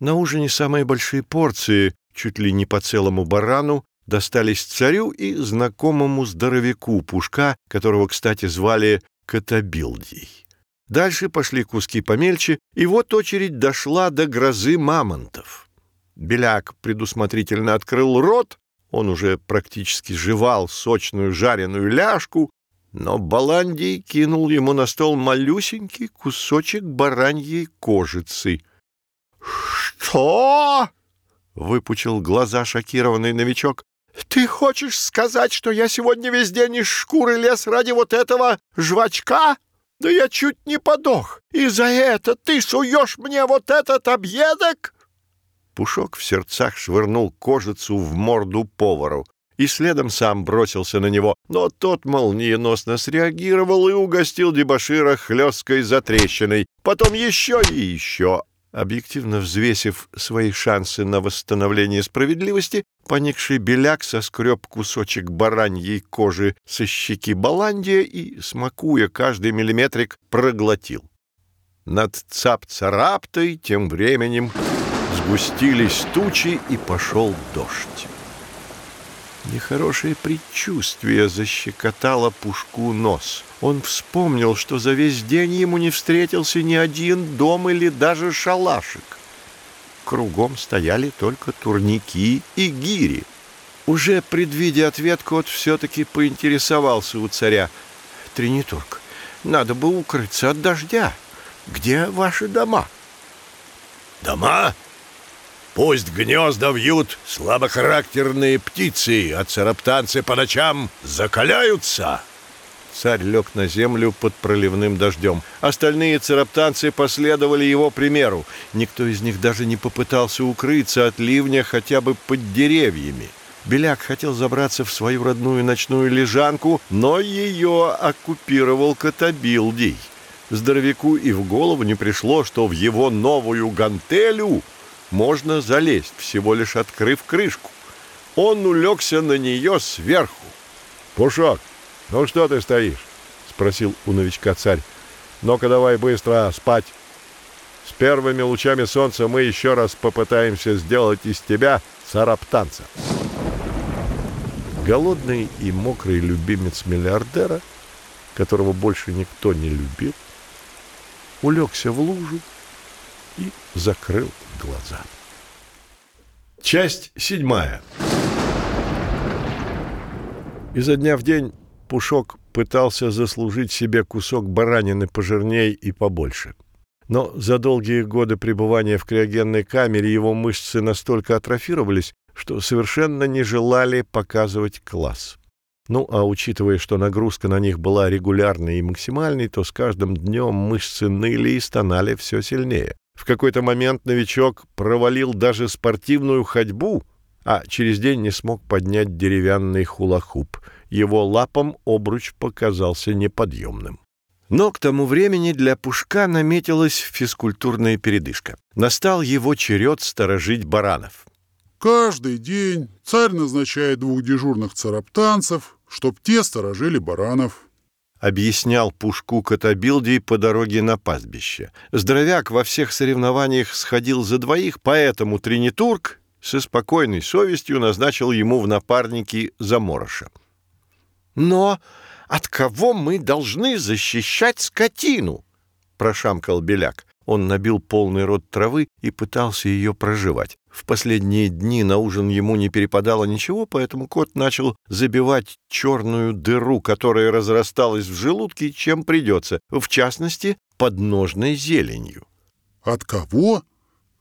На ужине самые большие порции, чуть ли не по целому барану, достались царю и знакомому здоровяку Пушка, которого, кстати, звали Катабилдий. Дальше пошли куски помельче, и вот очередь дошла до грозы мамонтов. Беляк предусмотрительно открыл рот, он уже практически жевал сочную жареную ляжку, но Баландий кинул ему на стол малюсенький кусочек бараньей кожицы. «Что?» — выпучил глаза шокированный новичок. «Ты хочешь сказать, что я сегодня весь день из шкуры лез ради вот этого жвачка? Да я чуть не подох, и за это ты суешь мне вот этот объедок?» Пушок в сердцах швырнул кожицу в морду повару и следом сам бросился на него, но тот молниеносно среагировал и угостил дебошира хлесткой затрещиной, потом еще и еще. Объективно взвесив свои шансы на восстановление справедливости, поникший беляк соскреб кусочек бараньей кожи со щеки Баландия и, смакуя каждый миллиметрик, проглотил. Над цап-цараптой тем временем сгустились тучи и пошел дождь. Нехорошее предчувствие защекотало Пушку нос. Он вспомнил, что за весь день ему не встретился ни один дом или даже шалашик. Кругом стояли только турники и гири. Уже предвидя ответ, кот все-таки поинтересовался у царя. «Тринитург, надо бы укрыться от дождя. Где ваши дома?» «Дома?» Пусть гнезда вьют слабохарактерные птицы, а цараптанцы по ночам закаляются. Царь лег на землю под проливным дождем. Остальные цараптанцы последовали его примеру. Никто из них даже не попытался укрыться от ливня хотя бы под деревьями. Беляк хотел забраться в свою родную ночную лежанку, но ее оккупировал Котобилдий. Здоровяку и в голову не пришло, что в его новую гантелю можно залезть, всего лишь открыв крышку. Он улегся на нее сверху. «Пушок, ну что ты стоишь?» — спросил у новичка царь. «Ну-ка давай быстро спать. С первыми лучами солнца мы еще раз попытаемся сделать из тебя сараптанца». Голодный и мокрый любимец миллиардера, которого больше никто не любил, улегся в лужу и закрыл глаза. Часть седьмая. Изо дня в день Пушок пытался заслужить себе кусок баранины пожирней и побольше. Но за долгие годы пребывания в криогенной камере его мышцы настолько атрофировались, что совершенно не желали показывать класс. Ну, а учитывая, что нагрузка на них была регулярной и максимальной, то с каждым днем мышцы ныли и стонали все сильнее. В какой-то момент новичок провалил даже спортивную ходьбу, а через день не смог поднять деревянный хулахуп. Его лапом обруч показался неподъемным. Но к тому времени для Пушка наметилась физкультурная передышка. Настал его черед сторожить баранов. Каждый день царь назначает двух дежурных цараптанцев, чтоб те сторожили баранов. — объяснял Пушку Котобилдий по дороге на пастбище. Здоровяк во всех соревнованиях сходил за двоих, поэтому Тринитург со спокойной совестью назначил ему в напарники Замороша. «Но от кого мы должны защищать скотину?» — прошамкал Беляк. Он набил полный рот травы и пытался ее проживать. В последние дни на ужин ему не перепадало ничего, поэтому кот начал забивать черную дыру, которая разрасталась в желудке, чем придется, в частности, подножной зеленью. От кого?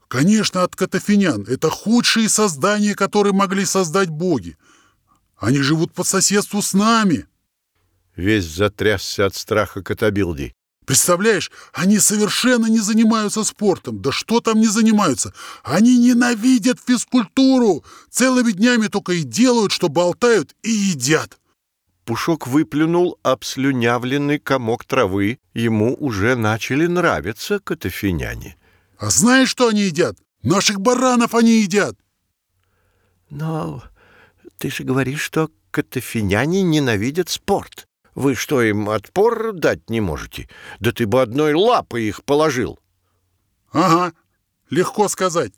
Конечно, от катафинян. Это худшие создания, которые могли создать боги. Они живут по соседству с нами. Весь затрясся от страха Котобилди. Представляешь, они совершенно не занимаются спортом. Да что там не занимаются? Они ненавидят физкультуру. Целыми днями только и делают, что болтают и едят. Пушок выплюнул обслюнявленный комок травы. Ему уже начали нравиться катафиняне. А знаешь, что они едят? Наших баранов они едят. Но ты же говоришь, что катафиняне ненавидят спорт. Вы что, им отпор дать не можете? Да ты бы одной лапой их положил. Ага, легко сказать.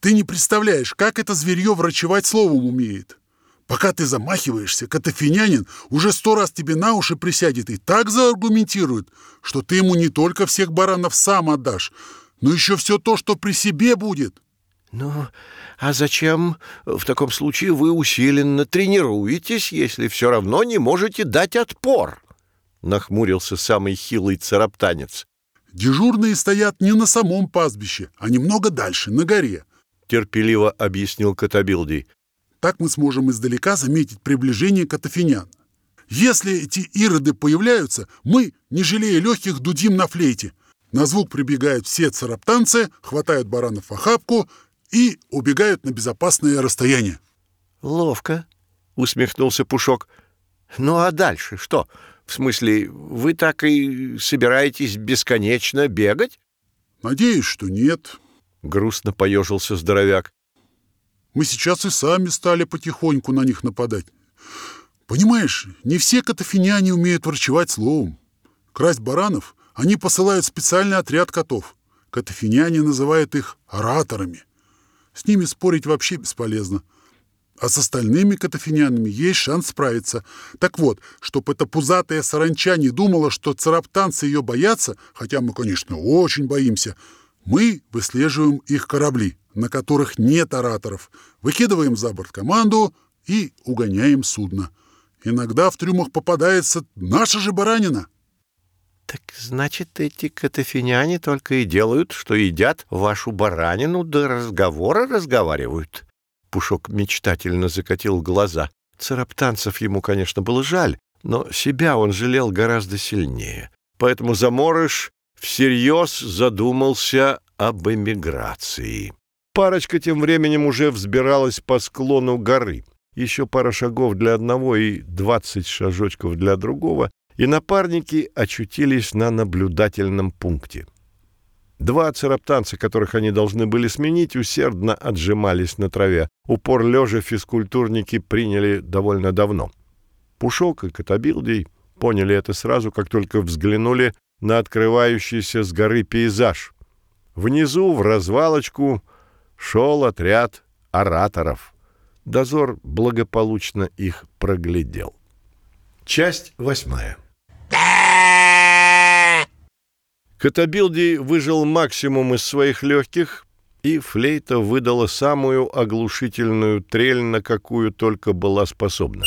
Ты не представляешь, как это зверье врачевать словом умеет. Пока ты замахиваешься, катафинянин уже сто раз тебе на уши присядет и так зааргументирует, что ты ему не только всех баранов сам отдашь, но еще все то, что при себе будет. Ну, а зачем в таком случае вы усиленно тренируетесь, если все равно не можете дать отпор? Нахмурился самый хилый цараптанец. Дежурные стоят не на самом пастбище, а немного дальше, на горе. терпеливо объяснил Катабилдий. Так мы сможем издалека заметить приближение катафинян. Если эти ироды появляются, мы, не жалея легких, дудим на флейте. На звук прибегают все цараптанцы, хватают баранов в охапку и убегают на безопасное расстояние. «Ловко», — усмехнулся Пушок. «Ну а дальше что? В смысле, вы так и собираетесь бесконечно бегать?» «Надеюсь, что нет», — грустно поежился здоровяк. «Мы сейчас и сами стали потихоньку на них нападать. Понимаешь, не все катафиняне умеют врачевать словом. Красть баранов они посылают специальный отряд котов. Катафиняне называют их ораторами. С ними спорить вообще бесполезно. А с остальными катафинянами есть шанс справиться. Так вот, чтоб эта пузатая саранча не думала, что цараптанцы ее боятся, хотя мы, конечно, очень боимся, мы выслеживаем их корабли, на которых нет ораторов, выкидываем за борт команду и угоняем судно. Иногда в трюмах попадается наша же баранина. Так значит, эти катафиняне только и делают, что едят вашу баранину, да разговоры разговаривают. Пушок мечтательно закатил глаза. Цараптанцев ему, конечно, было жаль, но себя он жалел гораздо сильнее. Поэтому Заморыш всерьез задумался об эмиграции. Парочка тем временем уже взбиралась по склону горы. Еще пара шагов для одного и двадцать шажочков для другого, и напарники очутились на наблюдательном пункте. Два цараптанца, которых они должны были сменить, усердно отжимались на траве. Упор лежа физкультурники приняли довольно давно. Пушок и Котобилдий поняли это сразу, как только взглянули на открывающийся с горы пейзаж. Внизу, в развалочку, шел отряд ораторов. Дозор благополучно их проглядел. Часть восьмая. Катабилди выжил максимум из своих легких, и флейта выдала самую оглушительную трель, на какую только была способна.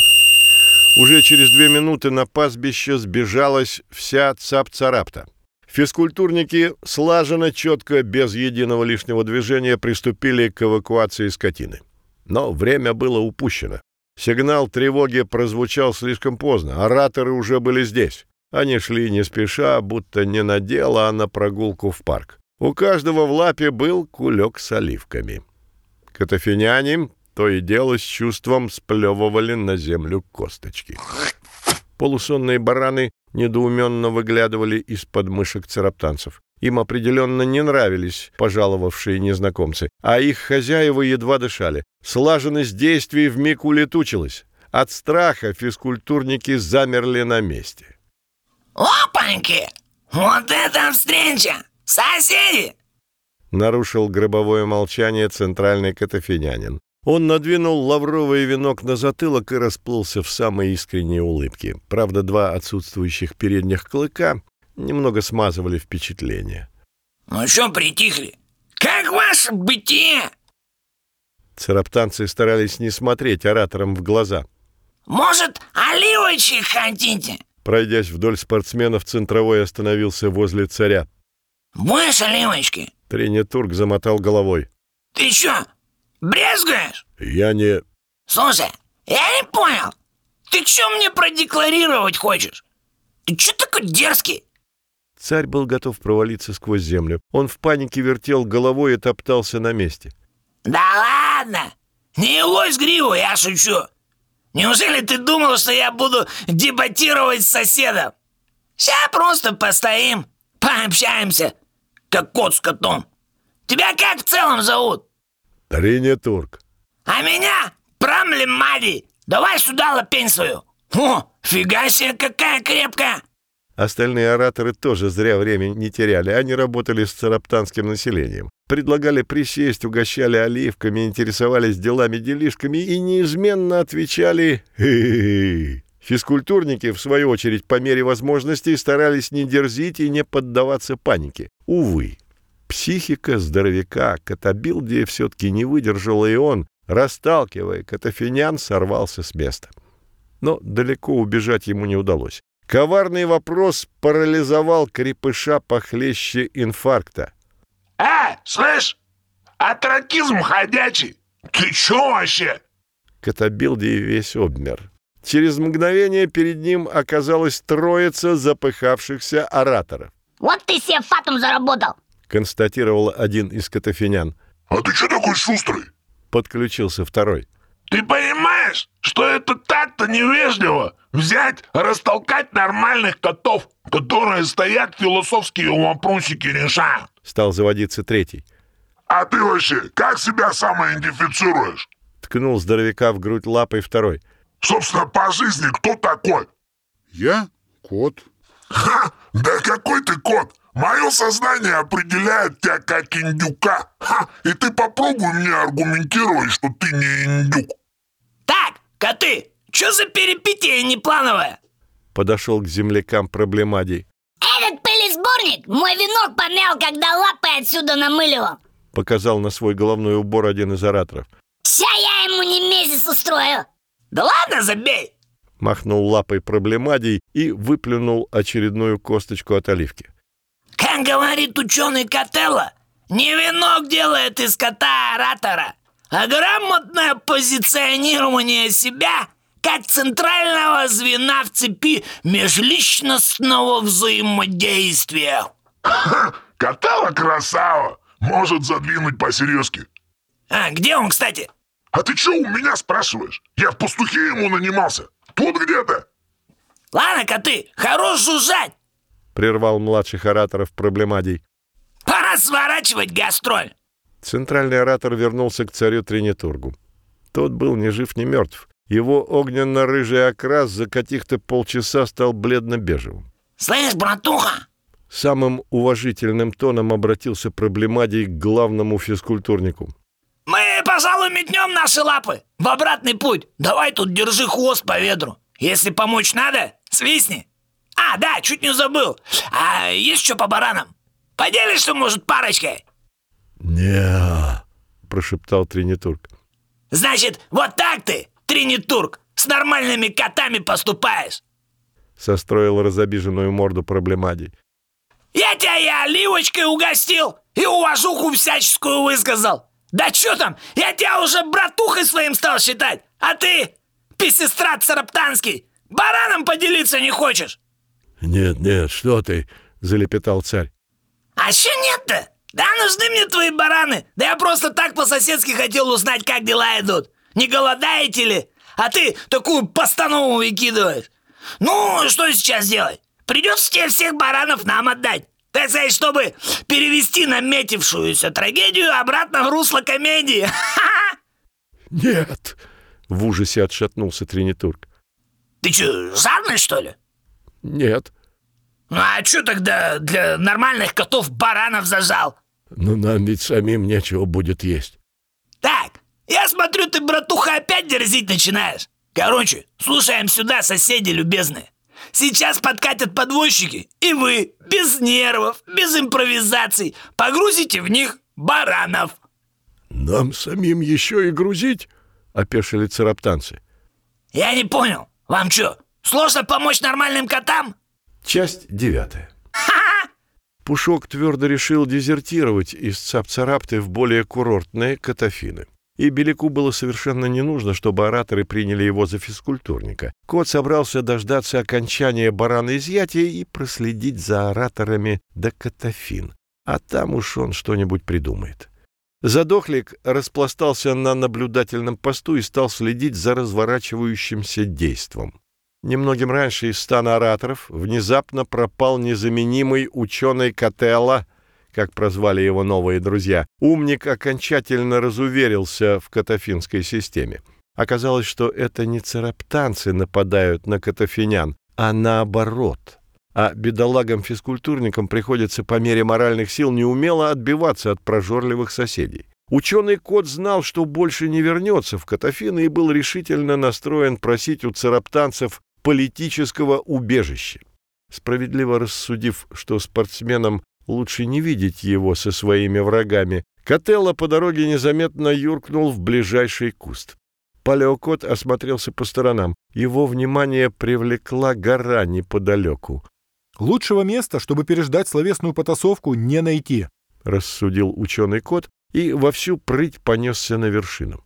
Уже через две минуты на пастбище сбежалась вся цап-царапта. Физкультурники слаженно, четко, без единого лишнего движения приступили к эвакуации скотины. Но время было упущено. Сигнал тревоги прозвучал слишком поздно, ораторы уже были здесь. Они шли не спеша, будто не на дело, а на прогулку в парк. У каждого в лапе был кулек с оливками. Катафиняне то и дело с чувством сплевывали на землю косточки. Полусонные бараны недоуменно выглядывали из-под мышек цараптанцев. Им определенно не нравились пожаловавшие незнакомцы, а их хозяева едва дышали. Слаженность действий вмиг улетучилась. От страха физкультурники замерли на месте. «Опаньки! Вот это встреча! Соседи!» Нарушил гробовое молчание центральный катафинянин. Он надвинул лавровый венок на затылок и расплылся в самой искренней улыбке. Правда, два отсутствующих передних клыка немного смазывали впечатление. «Ну что притихли? Как ваше бытие?» Цараптанцы старались не смотреть ораторам в глаза. «Может, оливочек хотите?» Пройдясь вдоль спортсменов, центровой остановился возле царя. «Будешь оливочки?» Тренетург замотал головой. «Ты чё, брезгаешь?» «Я не...» «Слушай, я не понял. Ты чё мне продекларировать хочешь? Ты чё такой дерзкий?» Царь был готов провалиться сквозь землю. Он в панике вертел головой и топтался на месте. «Да ладно! Не лось гриву, я шучу! Неужели ты думал, что я буду дебатировать с соседом? Сейчас просто постоим, пообщаемся, как кот с котом. Тебя как в целом зовут? Трине Турк. А меня Прамли Мади. Давай сюда лапень свою. О, фига себе, какая крепкая. Остальные ораторы тоже зря время не теряли. Они работали с цараптанским населением. Предлагали присесть, угощали оливками, интересовались делами-делишками и неизменно отвечали «Хе-хе-хе». Физкультурники, в свою очередь, по мере возможностей старались не дерзить и не поддаваться панике. Увы, психика здоровяка Катабилдия все-таки не выдержала, и он, расталкивая Катафинян, сорвался с места. Но далеко убежать ему не удалось. Коварный вопрос парализовал крепыша похлеще инфаркта. «Э, слышь, Атракизм ходячий. Ты чё вообще? Котобилдий весь обмер. Через мгновение перед ним оказалась троица запыхавшихся ораторов. Вот ты себе фатум заработал. Констатировал один из катафинян. А ты чё такой шустрый? Подключился второй. Ты понимаешь, что это так-то невежливо взять, растолкать нормальных котов, которые стоят философские вопросики решают? Стал заводиться третий. А ты вообще как себя самоидентифицируешь? Ткнул здоровяка в грудь лапой второй. Собственно, по жизни кто такой? Я кот. Ха! Да какой ты кот? Мое сознание определяет тебя как индюка. Ха! И ты попробуй мне аргументировать, что ты не индюк. Так, коты, что за перипетия неплановая? Подошел к землякам проблемадий. Этот пылесборник мой венок помял, когда лапы отсюда намыливал. Показал на свой головной убор один из ораторов. Ща я ему не месяц устрою. Да ладно, забей. Махнул лапой проблемадий и выплюнул очередную косточку от оливки. Как говорит ученый Котелло, не венок делает из кота оратора, а грамотное позиционирование себя как центрального звена в цепи межличностного взаимодействия. Катала красава! Может задвинуть посерьезки. А где он, кстати? А ты чё у меня спрашиваешь? Я в пастухе ему нанимался. Тут где-то. Ладно, коты, хорош жужжать. Прервал младших ораторов проблемадий. Пора сворачивать гастроль. Центральный оратор вернулся к царю Тринитургу. Тот был ни жив, ни мертв. Его огненно-рыжий окрас за каких-то полчаса стал бледно-бежевым. Слышь, братуха, Самым уважительным тоном обратился проблемадий к главному физкультурнику. мы, пожалуй, метнем наши лапы в обратный путь. Давай тут держи хвост по ветру. Если помочь надо, свистни. А, да, чуть не забыл. А есть что по баранам? Поделишься, может, парочкой? не прошептал Тринитург. Значит, вот так ты, Тринитург, с нормальными котами поступаешь. Состроил разобиженную морду проблемадий. Я тебя и оливочкой угостил, и уважуху всяческую высказал. Да что там, я тебя уже братухой своим стал считать, а ты, писестрат Сараптанский, бараном поделиться не хочешь? Нет, нет, что ты, Залепетал царь. А что нет-то? Да нужны мне твои бараны. Да я просто так по-соседски хотел узнать, как дела идут. Не голодаете ли? А ты такую постанову выкидываешь. Ну, что сейчас делать? Придется тебе всех баранов нам отдать. Так сказать, чтобы перевести наметившуюся трагедию обратно в русло комедии. Нет, В ужасе отшатнулся Тринитург. Ты что, жадный, что ли? Нет. Ну а что тогда для нормальных котов баранов зажал? Но нам ведь самим нечего будет есть. Так, я смотрю, ты, братуха, опять дерзить начинаешь. Короче, слушаем сюда, соседи любезные. Сейчас подкатят подвозчики, и вы, без нервов, без импровизаций, погрузите в них баранов. Нам самим еще и грузить? Опешили цараптанцы. Я не понял, вам что, сложно помочь нормальным котам? Часть девятая. Пушок твердо решил дезертировать из Цапцарапты в более курортные Катафины. И Беляку было совершенно не нужно, чтобы ораторы приняли его за физкультурника. Кот собрался дождаться окончания бараноизъятия и проследить за ораторами до Катафин. А там уж он что-нибудь придумает. Задохлик распластался на наблюдательном посту и стал следить за разворачивающимся действом. Немногим раньше из стана ораторов внезапно пропал незаменимый ученый Котелло, как прозвали его новые друзья. Умник окончательно разуверился в катафинской системе. Оказалось, что это не цараптанцы нападают на катафинян, а наоборот. А бедолагам-физкультурникам приходится по мере моральных сил неумело отбиваться от прожорливых соседей. Ученый кот знал, что больше не вернется в Катафины и был решительно настроен просить у цараптанцев политического убежища. Справедливо рассудив, что спортсменам лучше не видеть его со своими врагами, Котелло по дороге незаметно юркнул в ближайший куст. Палеокот осмотрелся по сторонам. Его внимание привлекла гора неподалеку. Лучшего места, чтобы переждать словесную потасовку, не найти. Рассудил ученый кот и во всю прыть понесся на вершину.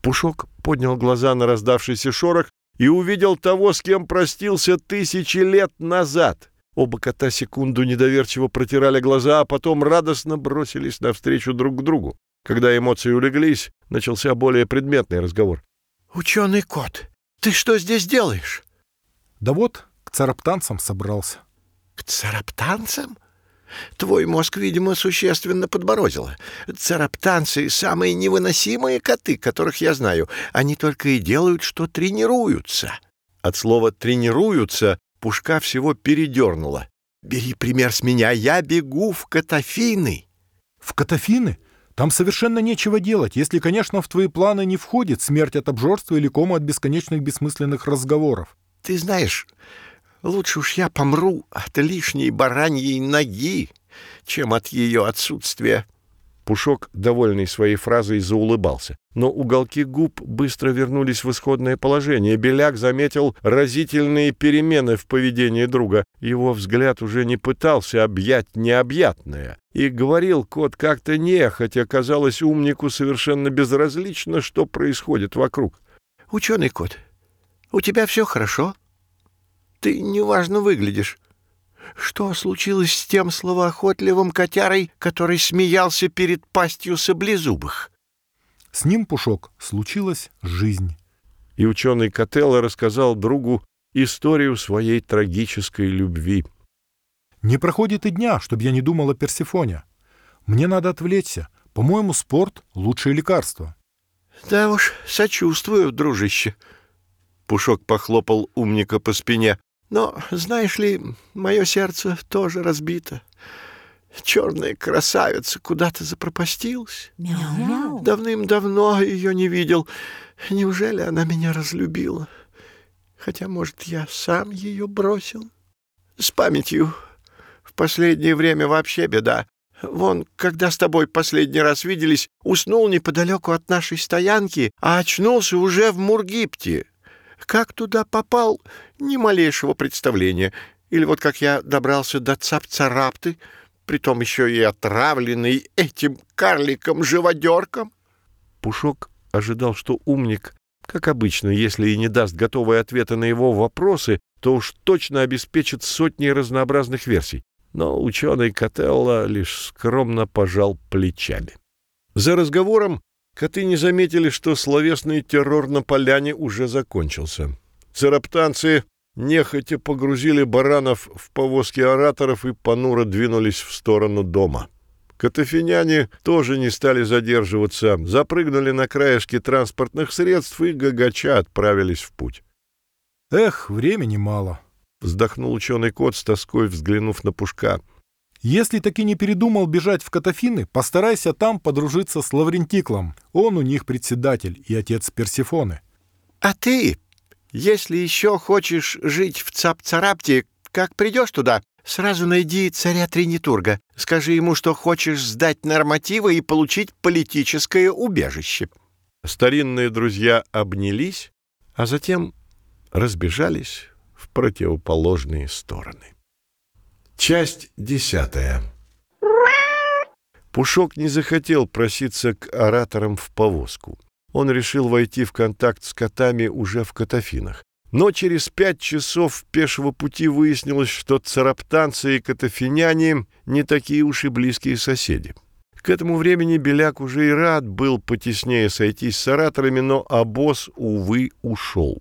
Пушок поднял глаза на раздавшийся шорох и увидел того, с кем простился тысячи лет назад. Оба кота секунду недоверчиво протирали глаза, а потом радостно бросились навстречу друг к другу. Когда эмоции улеглись, начался более предметный разговор. «Ученый кот, ты что здесь делаешь?» Да вот, к цараптанцам собрался. «К цараптанцам?» Твой мозг, видимо, существенно подморозило. Цараптанцы — самые невыносимые коты, которых я знаю. Они только и делают, что тренируются. От слова «тренируются» Пушка всего передернула. «Бери пример с меня, я бегу в Катафины». В Катафины? Там совершенно нечего делать, если, конечно, в твои планы не входит смерть от обжорства или кома от бесконечных бессмысленных разговоров. Ты знаешь, Лучше уж я помру от лишней бараньей ноги, чем от ее отсутствия». Пушок, довольный своей фразой, заулыбался. Но уголки губ быстро вернулись в исходное положение. Беляк заметил разительные перемены в поведении друга. Его взгляд уже не пытался объять необъятное. И говорил кот как-то нехотя, казалось умнику совершенно безразлично, что происходит вокруг. «Ученый кот, у тебя все хорошо?» Ты неважно выглядишь. Что случилось с тем словоохотливым котярой, который смеялся перед пастью саблезубых? С ним, Пушок, случилась жизнь. И ученый Котелло рассказал другу историю своей трагической любви. Не проходит и дня, чтобы я не думал о Персифоне. Мне надо отвлечься. По-моему, спорт — лучшее лекарство. Да уж, сочувствую, дружище. Пушок похлопал умника по спине. Но, знаешь ли, мое сердце тоже разбито. Черная красавица куда-то запропастилась. Мяу-мяу. Давным-давно ее не видел. Неужели она меня разлюбила? Хотя, может, я сам ее бросил? С памятью. В последнее время вообще беда. Вон, когда с тобой последний раз виделись, уснул неподалеку от нашей стоянки, а очнулся уже в Мургипте. Как туда попал, ни малейшего представления. Или вот как я добрался до Цапцарапты, притом еще и отравленный этим карликом-живодерком. Пушок ожидал, что умник, как обычно, если и не даст готовые ответы на его вопросы, то уж точно обеспечит сотни разнообразных версий. Но ученый Котелло лишь скромно пожал плечами. За разговором Коты не заметили, что словесный террор на поляне уже закончился. Цераптанцы нехотя погрузили баранов в повозки ораторов и понуро двинулись в сторону дома. Катафиняне тоже не стали задерживаться, запрыгнули на краешки транспортных средств и гагача отправились в путь. «Эх, времени мало», — вздохнул ученый кот с тоской, взглянув на Пушка — если таки не передумал бежать в Катафины, постарайся там подружиться с Лаврентиклом. Он у них председатель и отец Персифоны. А ты, если еще хочешь жить в Цап-Царапте, как придешь туда, сразу найди царя Тринитурга. Скажи ему, что хочешь сдать нормативы и получить политическое убежище. Старинные друзья обнялись, а затем разбежались в противоположные стороны. Часть десятая. Пушок не захотел проситься к ораторам в повозку. Он решил войти в контакт с котами уже в Катафинах. Но через пять часов пешего пути выяснилось, что цараптанцы и катафиняне не такие уж и близкие соседи. К этому времени Беляк уже и рад был потеснее сойтись с ораторами, но обоз, увы, ушел.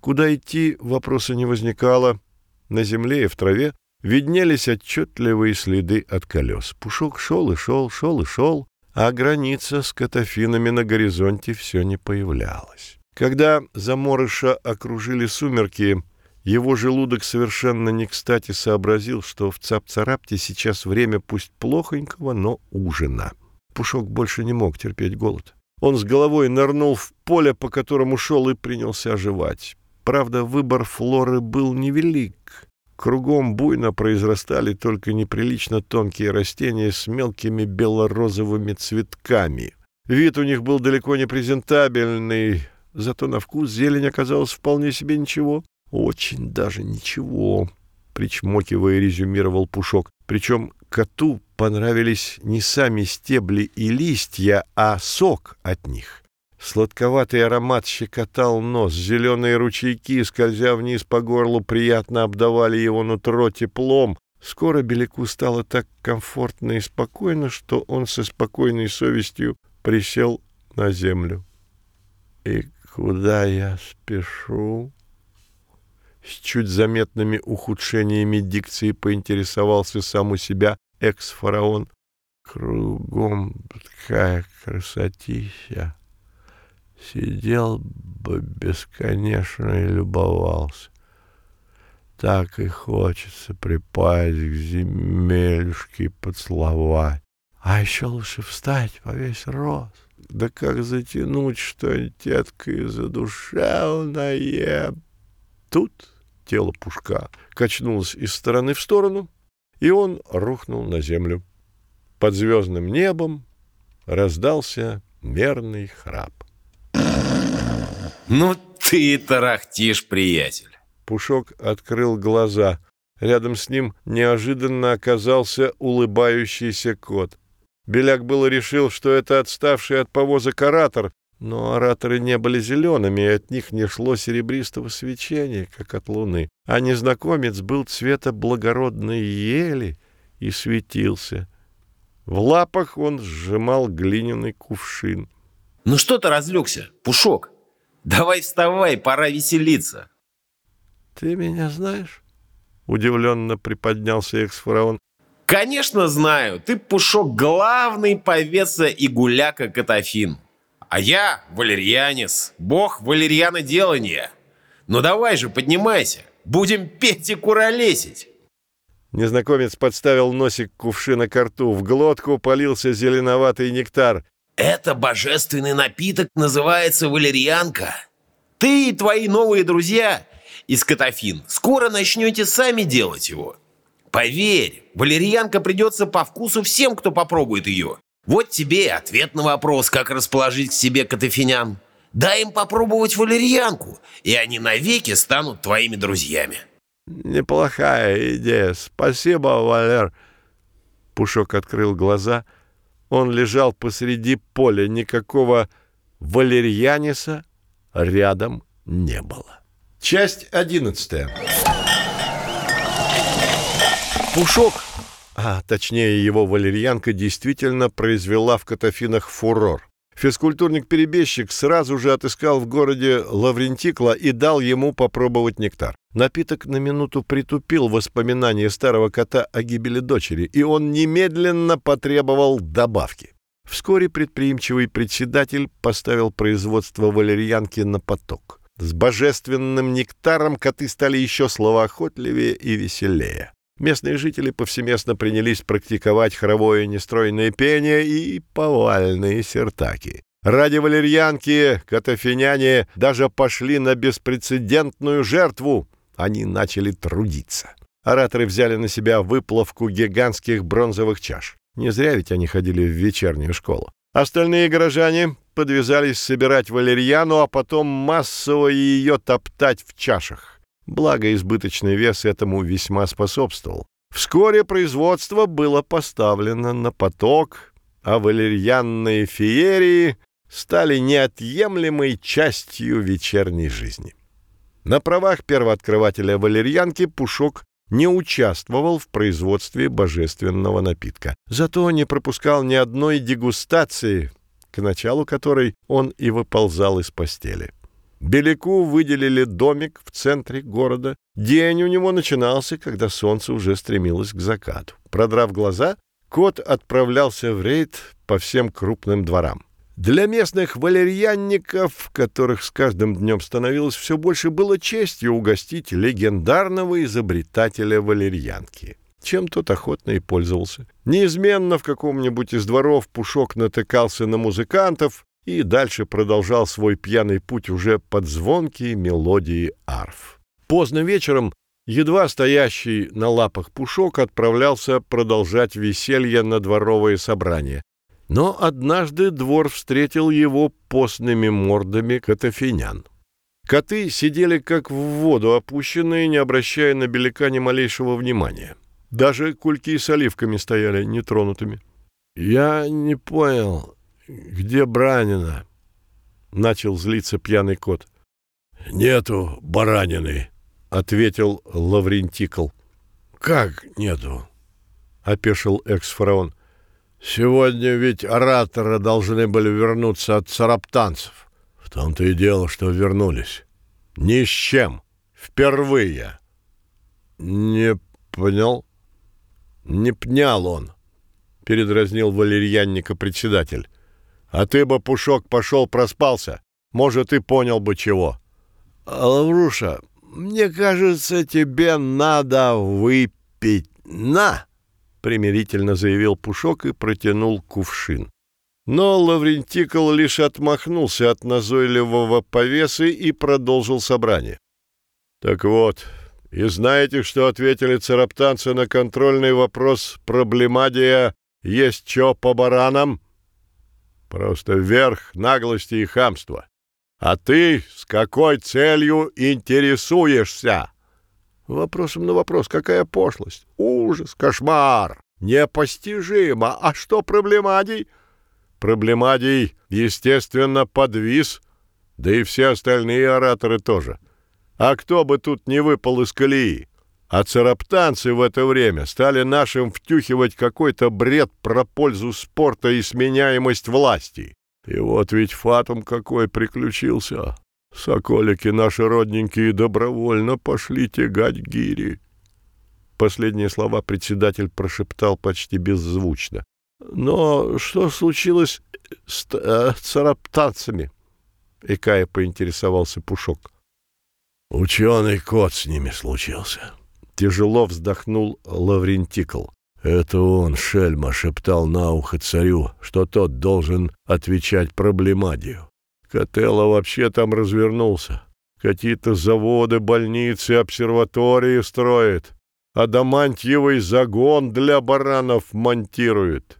Куда идти, вопроса не возникало. На земле и в траве виднелись отчетливые следы от колес. Пушок шел и шел, шел и шел, а граница с катафинами на горизонте все не появлялась. Когда заморыша окружили сумерки, его желудок совершенно не кстати сообразил, что в Цапцарапте сейчас время пусть плохонького, но ужина. Пушок больше не мог терпеть голод. Он с головой нырнул в поле, по которому шел, и принялся оживать. Правда, выбор флоры был невелик. Кругом буйно произрастали только неприлично тонкие растения с мелкими бело-розовыми цветками. Вид у них был далеко не презентабельный, зато на вкус зелень оказалась вполне себе ничего. Очень даже ничего, причмокивая, резюмировал Пушок. Причем коту понравились не сами стебли и листья, а сок от них. Сладковатый аромат щекотал нос, зеленые ручейки, скользя вниз по горлу, приятно обдавали его нутро теплом. Скоро Беляку стало так комфортно и спокойно, что он со спокойной совестью присел на землю. «И куда я спешу?» С чуть заметными ухудшениями дикции поинтересовался сам у себя экс-фараон. «Кругом такая красотища!» Сидел бы бесконечно и любовался. Так и хочется припасть к земелюшке и поцеловать. А еще лучше встать во весь рост. Да как затянуть что-нибудь теткой задушевное. Тут тело Пушка качнулось из стороны в сторону, и он рухнул на землю. Под звездным небом раздался мерный храп. Ну ты и тарахтишь, приятель. Пушок открыл глаза. Рядом с ним неожиданно оказался улыбающийся кот. Беляк было решил, что это отставший от повозок оратор, но ораторы не были зелеными, и от них не шло серебристого свечения, как от луны. А незнакомец был цвета благородной ели и светился. В лапах он сжимал глиняный кувшин. Ну что ты разлегся, Пушок? Давай вставай, пора веселиться. Ты меня знаешь? Удивленно приподнялся экс-фараон. Конечно знаю, ты, Пушок, главный повеса и гуляка Катафин. А я валерьянец, бог валерьяноделания. Ну давай же, поднимайся, будем петь и куролесить. Незнакомец подставил носик кувшина к рту, в глотку полился зеленоватый нектар. Это божественный напиток называется валерьянка. Ты и твои новые друзья из Катафин скоро начнете сами делать его. Поверь, валерьянка придется по вкусу всем, кто попробует ее. Вот тебе и ответ на вопрос, как расположить к себе катафинян. Дай им попробовать валерьянку, и они навеки станут твоими друзьями. Неплохая идея. Спасибо, Валер. Пушок открыл глаза — он лежал посреди поля, никакого валерьяниса рядом не было. Часть одиннадцатая. Пушок, а точнее его валерьянка, действительно произвела в Катафинах фурор. Физкультурник-перебежчик сразу же отыскал в городе Лаврентикла и дал ему попробовать нектар. Напиток на минуту притупил воспоминания старого кота о гибели дочери, и он немедленно потребовал добавки. Вскоре предприимчивый председатель поставил производство валерьянки на поток. С божественным нектаром коты стали еще словоохотливее и веселее. Местные жители повсеместно принялись практиковать хоровое нестройное пение и повальные сертаки. Ради валерьянки катафиняне даже пошли на беспрецедентную жертву. Они начали трудиться. Ораторы взяли на себя выплавку гигантских бронзовых чаш. Не зря ведь они ходили в вечернюю школу. Остальные горожане подвязались собирать валерьяну, а потом массово ее топтать в чашах. Благо, избыточный вес этому весьма способствовал. Вскоре производство было поставлено на поток, а валерьянные феерии стали неотъемлемой частью вечерней жизни. На правах первооткрывателя валерьянки Пушок не участвовал в производстве божественного напитка. Зато не пропускал ни одной дегустации, к началу которой он и выползал из постели. Беляку выделили домик в центре города. День у него начинался, когда солнце уже стремилось к закату. Продрав глаза, кот отправлялся в рейд по всем крупным дворам. Для местных валерьянников, которых с каждым днем становилось все больше, было честью угостить легендарного изобретателя валерьянки. Чем тот охотно и пользовался. Неизменно в каком-нибудь из дворов Пушок натыкался на музыкантов, и дальше продолжал свой пьяный путь уже под звонкие мелодии арф. Поздно вечером едва стоящий на лапах Пушок отправлялся продолжать веселье на дворовое собрание. Но однажды двор встретил его постными мордами катафинян. Коты сидели как в воду опущенные, не обращая на беляка ни малейшего внимания. Даже кульки с оливками стояли нетронутыми. «Я не понял, где Бранина?» — начал злиться пьяный кот. «Нету баранины», — ответил Лаврентикл. «Как нету?» — опешил экс-фараон. «Сегодня ведь ораторы должны были вернуться от сараптанцев. В том-то и дело, что вернулись. Ни с чем. Впервые». «Не понял?» «Не пнял он», — передразнил валерьянника председатель. «А ты бы, Пушок, пошел проспался. Может, и понял бы чего». «Лавруша, мне кажется, тебе надо выпить. На!» — примирительно заявил Пушок и протянул кувшин. Но Лаврентикл лишь отмахнулся от назойливого повесы и продолжил собрание. «Так вот, и знаете, что ответили цараптанцы на контрольный вопрос проблемадия «Есть чё по баранам?» Просто верх наглости и хамства. А ты с какой целью интересуешься? Вопросом на вопрос. Какая пошлость? Ужас, кошмар, непостижимо. А что проблемадий? Проблемадий, естественно, подвис, да и все остальные ораторы тоже. А кто бы тут не выпал из колеи? А цараптанцы в это время стали нашим втюхивать какой-то бред про пользу спорта и сменяемость власти. И вот ведь фатум какой приключился. Соколики наши родненькие добровольно пошли тягать гири. Последние слова председатель прошептал почти беззвучно. Но что случилось с э, цараптанцами? Икая поинтересовался Пушок. Ученый кот с ними случился. Тяжело вздохнул Лаврентикл. Это он, Шельма, шептал на ухо царю, что тот должен отвечать проблемадию. Котелло вообще там развернулся. Какие-то заводы, больницы, обсерватории строит. Адамантьевый загон для баранов монтирует.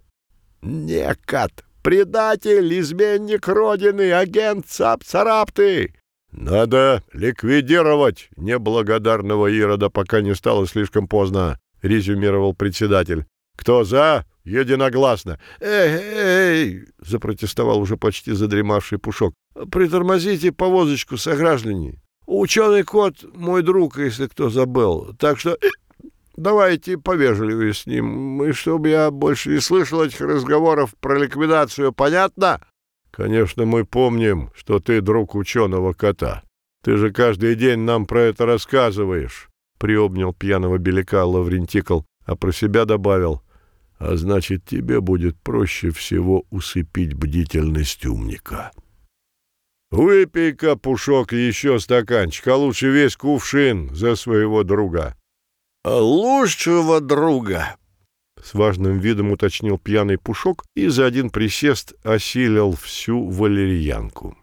Некат, предатель, изменник Родины, агент Цап-Царапты! Надо ликвидировать неблагодарного Ирода, пока не стало слишком поздно. — резюмировал председатель. «Кто за? Единогласно!» «Эй, эй!» — запротестовал уже почти задремавший Пушок. «Притормозите повозочку, сограждане. Ученый кот — мой друг, если кто забыл. Так что э, давайте повежливее с ним, и чтобы я больше не слышал этих разговоров про ликвидацию, понятно?» «Конечно, мы помним, что ты друг ученого кота. Ты же каждый день нам про это рассказываешь приобнял пьяного беляка Лаврентикл, а про себя добавил, «А значит, тебе будет проще всего усыпить бдительность умника». «Выпей-ка, Пушок, еще стаканчик, а лучше весь кувшин за своего друга». «Лучшего друга!» С важным видом уточнил пьяный Пушок и за один присест осилил всю валерьянку.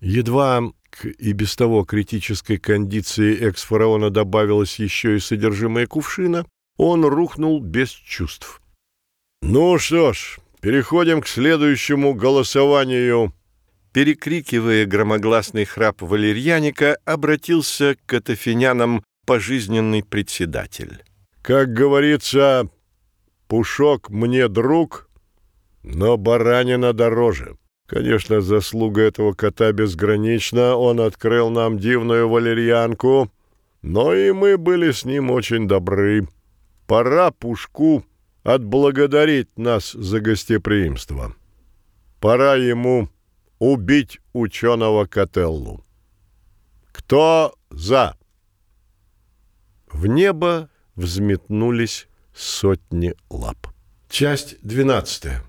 Едва к и без того критической кондиции экс-фараона добавилось еще и содержимое кувшина, он рухнул без чувств. «Ну что ж, переходим к следующему голосованию». Перекрикивая громогласный храп валерьяника, обратился к катафинянам пожизненный председатель. «Как говорится, пушок мне друг, но баранина дороже. Конечно, заслуга этого кота безгранична, он открыл нам дивную валерьянку, но и мы были с ним очень добры. Пора Пушку отблагодарить нас за гостеприимство. Пора ему убить ученого Котеллу. Кто за? В небо взметнулись сотни лап. Часть двенадцатая.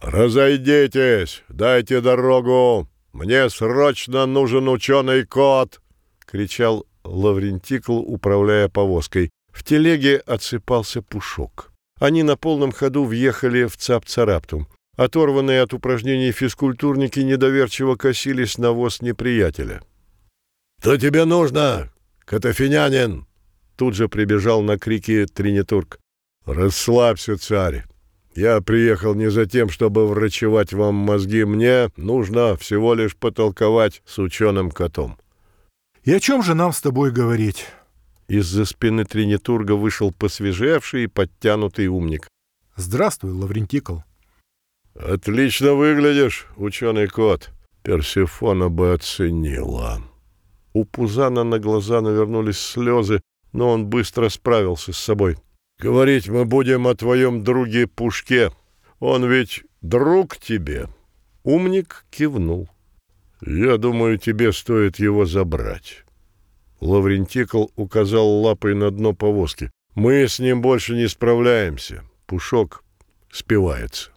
«Разойдитесь! Дайте дорогу! Мне срочно нужен ученый кот!» — кричал Лаврентикл, управляя повозкой. В телеге отсыпался пушок. Они на полном ходу въехали в Цап-Цараптум. Оторванные от упражнений физкультурники недоверчиво косились на воз неприятеля. «Что тебе нужно, катафинянин?» Тут же прибежал на крики Тринитург. «Расслабься, царь! Я приехал не за тем, чтобы врачевать вам мозги. Мне нужно всего лишь потолковать с ученым котом». «И о чем же нам с тобой говорить?» Из-за спины Тринитурга вышел посвежевший и подтянутый умник. Здравствуй, Лаврентикл. Отлично выглядишь, ученый кот. Персифона бы оценила. У Пузана на глаза навернулись слезы, но он быстро справился с собой. «Говорить мы будем о твоем друге Пушке. Он ведь друг тебе». Умник кивнул. «Я думаю, тебе стоит его забрать». Лаврентикл указал лапой на дно повозки. «Мы с ним больше не справляемся. Пушок спивается.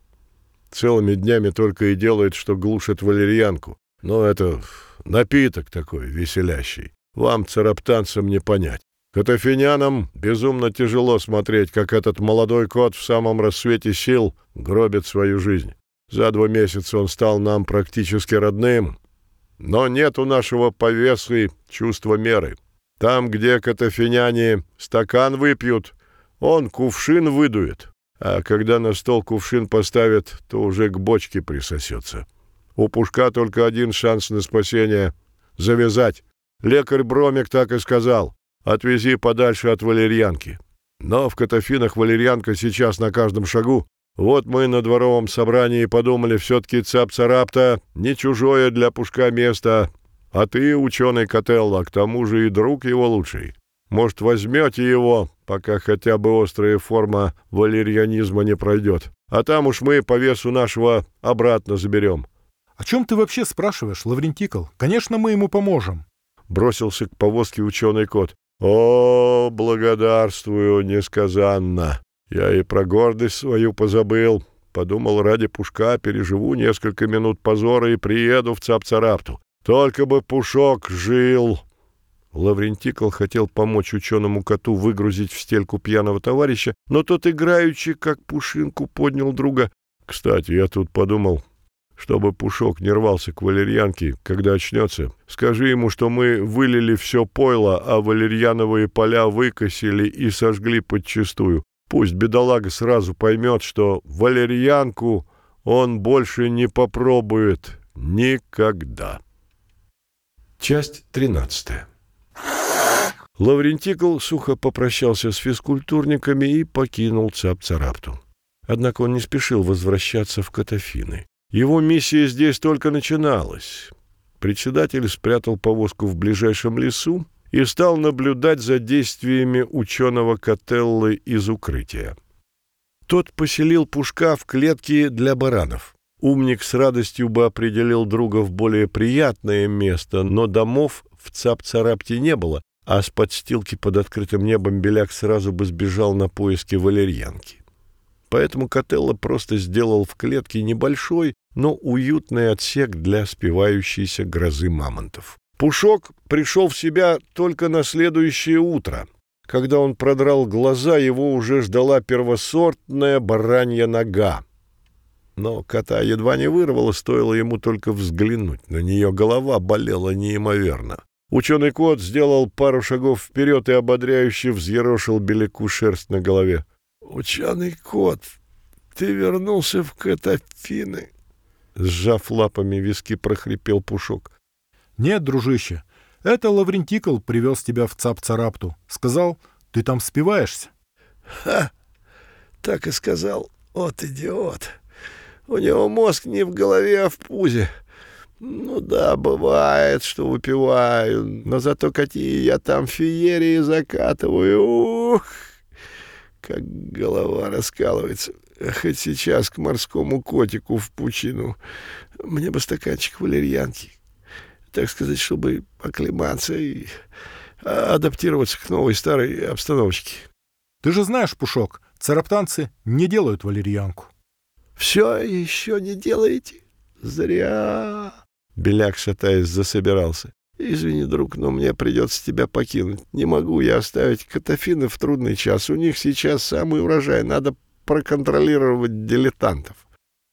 Целыми днями только и делает, что глушит валерьянку. Но это напиток такой веселящий. Вам, цараптанцам, не понять. Катафинянам безумно тяжело смотреть, как этот молодой кот в самом рассвете сил гробит свою жизнь. За два месяца он стал нам практически родным, но нет у нашего повесы чувства меры. Там, где катафиняне стакан выпьют, он кувшин выдует, а когда на стол кувшин поставят, то уже к бочке присосется. У Пушка только один шанс на спасение — завязать. Лекарь Бромик так и сказал. Отвези подальше от валерьянки. Но в Катафинах валерьянка сейчас на каждом шагу. Вот мы на дворовом собрании подумали, все-таки цап-царапта не чужое для Пушка место. А ты, ученый Котелло, к тому же и друг его лучший. Может, возьмете его, пока хотя бы острая форма валерьянизма не пройдет. А там уж мы по весу нашего обратно заберем. — О чем ты вообще спрашиваешь, Лаврентикл? Конечно, мы ему поможем. Бросился к повозке ученый кот. «О, благодарствую несказанно! Я и про гордость свою позабыл. Подумал, ради Пушка переживу несколько минут позора и приеду в Цапцарапту. Только бы Пушок жил!» Лаврентикл хотел помочь ученому коту выгрузить в стельку пьяного товарища, но тот играючи, как пушинку, поднял друга. «Кстати, я тут подумал, чтобы Пушок не рвался к валерьянке, когда очнется. Скажи ему, что мы вылили все пойло, а валерьяновые поля выкосили и сожгли подчистую. Пусть бедолага сразу поймет, что валерьянку он больше не попробует никогда. Часть тринадцатая. Лаврентикл сухо попрощался с физкультурниками и покинул Цап-Царапту. Однако он не спешил возвращаться в Катафины. Его миссия здесь только начиналась. Председатель спрятал повозку в ближайшем лесу и стал наблюдать за действиями ученого Котеллы из укрытия. Тот поселил Пушка в клетке для баранов. Умник с радостью бы определил друга в более приятное место, но домов в Цап-Царапте не было, а с подстилки под открытым небом Беляк сразу бы сбежал на поиски валерьянки. Поэтому Котелло просто сделал в клетке небольшой, но уютный отсек для спивающейся грозы мамонтов. Пушок пришел в себя только на следующее утро. Когда он продрал глаза, его уже ждала первосортная баранья нога. Но кота едва не вырвало, стоило ему только взглянуть. На нее голова болела неимоверно. Ученый кот сделал пару шагов вперед и ободряюще взъерошил беляку шерсть на голове. — Ученый кот, ты вернулся в Катафины? Сжав лапами виски, прохрипел Пушок. «Нет, дружище, это Лаврентикл привез тебя в Цап-Царапту. Сказал, ты там спиваешься». «Ха! Так и сказал. Вот идиот. У него мозг не в голове, а в пузе. Ну да, бывает, что выпиваю, но зато какие я там феерии закатываю. Ух! Как голова раскалывается хоть сейчас к морскому котику в пучину. Мне бы стаканчик валерьянки, так сказать, чтобы оклематься и адаптироваться к новой старой обстановочке. Ты же знаешь, Пушок, цараптанцы не делают валерьянку. Все еще не делаете? Зря. Беляк, шатаясь, засобирался. «Извини, друг, но мне придется тебя покинуть. Не могу я оставить Катафины в трудный час. У них сейчас самый урожай. Надо проконтролировать дилетантов.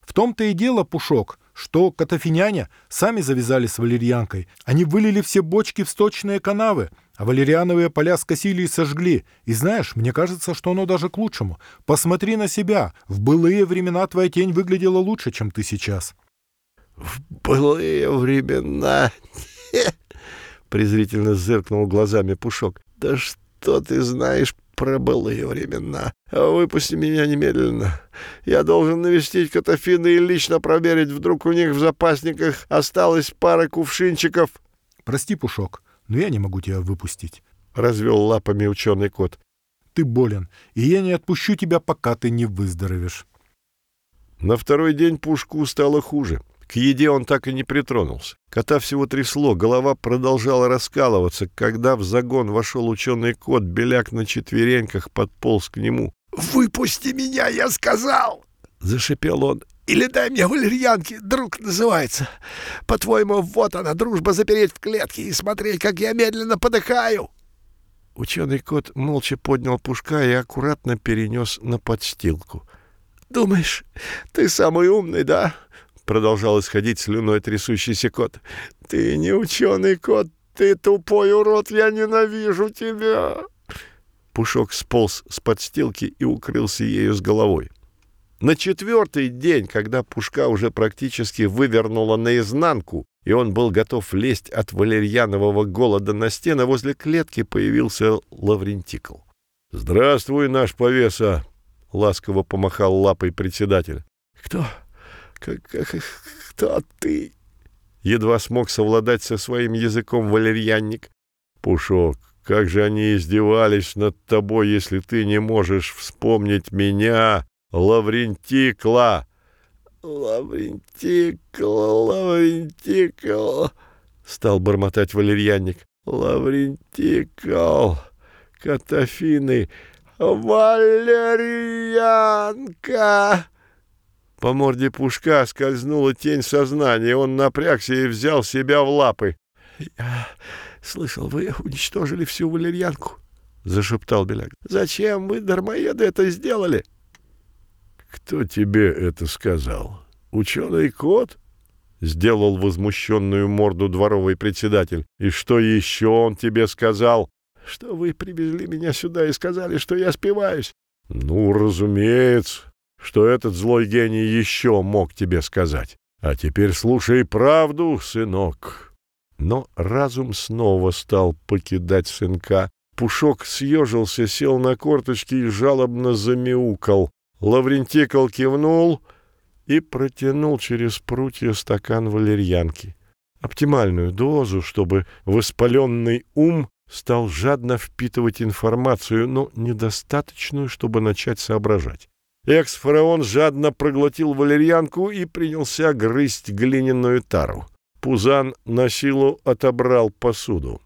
В том-то и дело, Пушок, что катафиняне сами завязали с валерьянкой. Они вылили все бочки в сточные канавы, а валериановые поля скосили и сожгли. И знаешь, мне кажется, что оно даже к лучшему. Посмотри на себя. В былые времена твоя тень выглядела лучше, чем ты сейчас. В былые времена... Презрительно зыркнул глазами Пушок. Да что ты знаешь про былые времена. Выпусти меня немедленно. Я должен навестить Катафина и лично проверить, вдруг у них в запасниках осталась пара кувшинчиков. Прости, Пушок, но я не могу тебя выпустить. Развел лапами ученый кот. Ты болен, и я не отпущу тебя, пока ты не выздоровеешь. На второй день Пушку стало хуже. К еде он так и не притронулся. Кота всего трясло, голова продолжала раскалываться. Когда в загон вошел ученый кот, беляк на четвереньках подполз к нему. «Выпусти меня, я сказал!» — зашипел он. «Или дай мне валерьянки, друг называется. По-твоему, вот она, дружба запереть в клетке и смотреть, как я медленно подыхаю!» Ученый кот молча поднял пушка и аккуратно перенес на подстилку. «Думаешь, ты самый умный, да?» Продолжал исходить слюной трясущийся кот. «Ты не ученый кот, ты тупой урод, я ненавижу тебя!» Пушок сполз с подстилки и укрылся ею с головой. На четвертый день, когда Пушка уже практически вывернула наизнанку, и он был готов лезть от валерьянового голода на стены, возле клетки появился Лаврентикл. «Здравствуй, наш повеса!» — ласково помахал лапой председатель. «Кто? «Кто ты?» Едва смог совладать со своим языком валерьянник. «Пушок, как же они издевались над тобой, если ты не можешь вспомнить меня, Лаврентикла!» «Лаврентикл, Лаврентикл!» — стал бормотать валерьянник. «Лаврентикл, Катафины, Валерьянка!» По морде Пушка скользнула тень сознания, он напрягся и взял себя в лапы. — Я слышал, вы уничтожили всю валерьянку, — зашептал Беляк. — Зачем вы, дармоеды, это сделали? — Кто тебе это сказал? Ученый кот? — сделал возмущенную морду дворовый председатель. — И что еще он тебе сказал? — Что вы привезли меня сюда и сказали, что я спиваюсь. — Ну, разумеется что этот злой гений еще мог тебе сказать. А теперь слушай правду, сынок. Но разум снова стал покидать сынка. Пушок съежился, сел на корточки и жалобно замяукал. Лаврентикл кивнул и протянул через прутья стакан валерьянки. Оптимальную дозу, чтобы воспаленный ум стал жадно впитывать информацию, но недостаточную, чтобы начать соображать. Экс-фараон жадно проглотил валерьянку и принялся грызть глиняную тару. Пузан на силу отобрал посуду.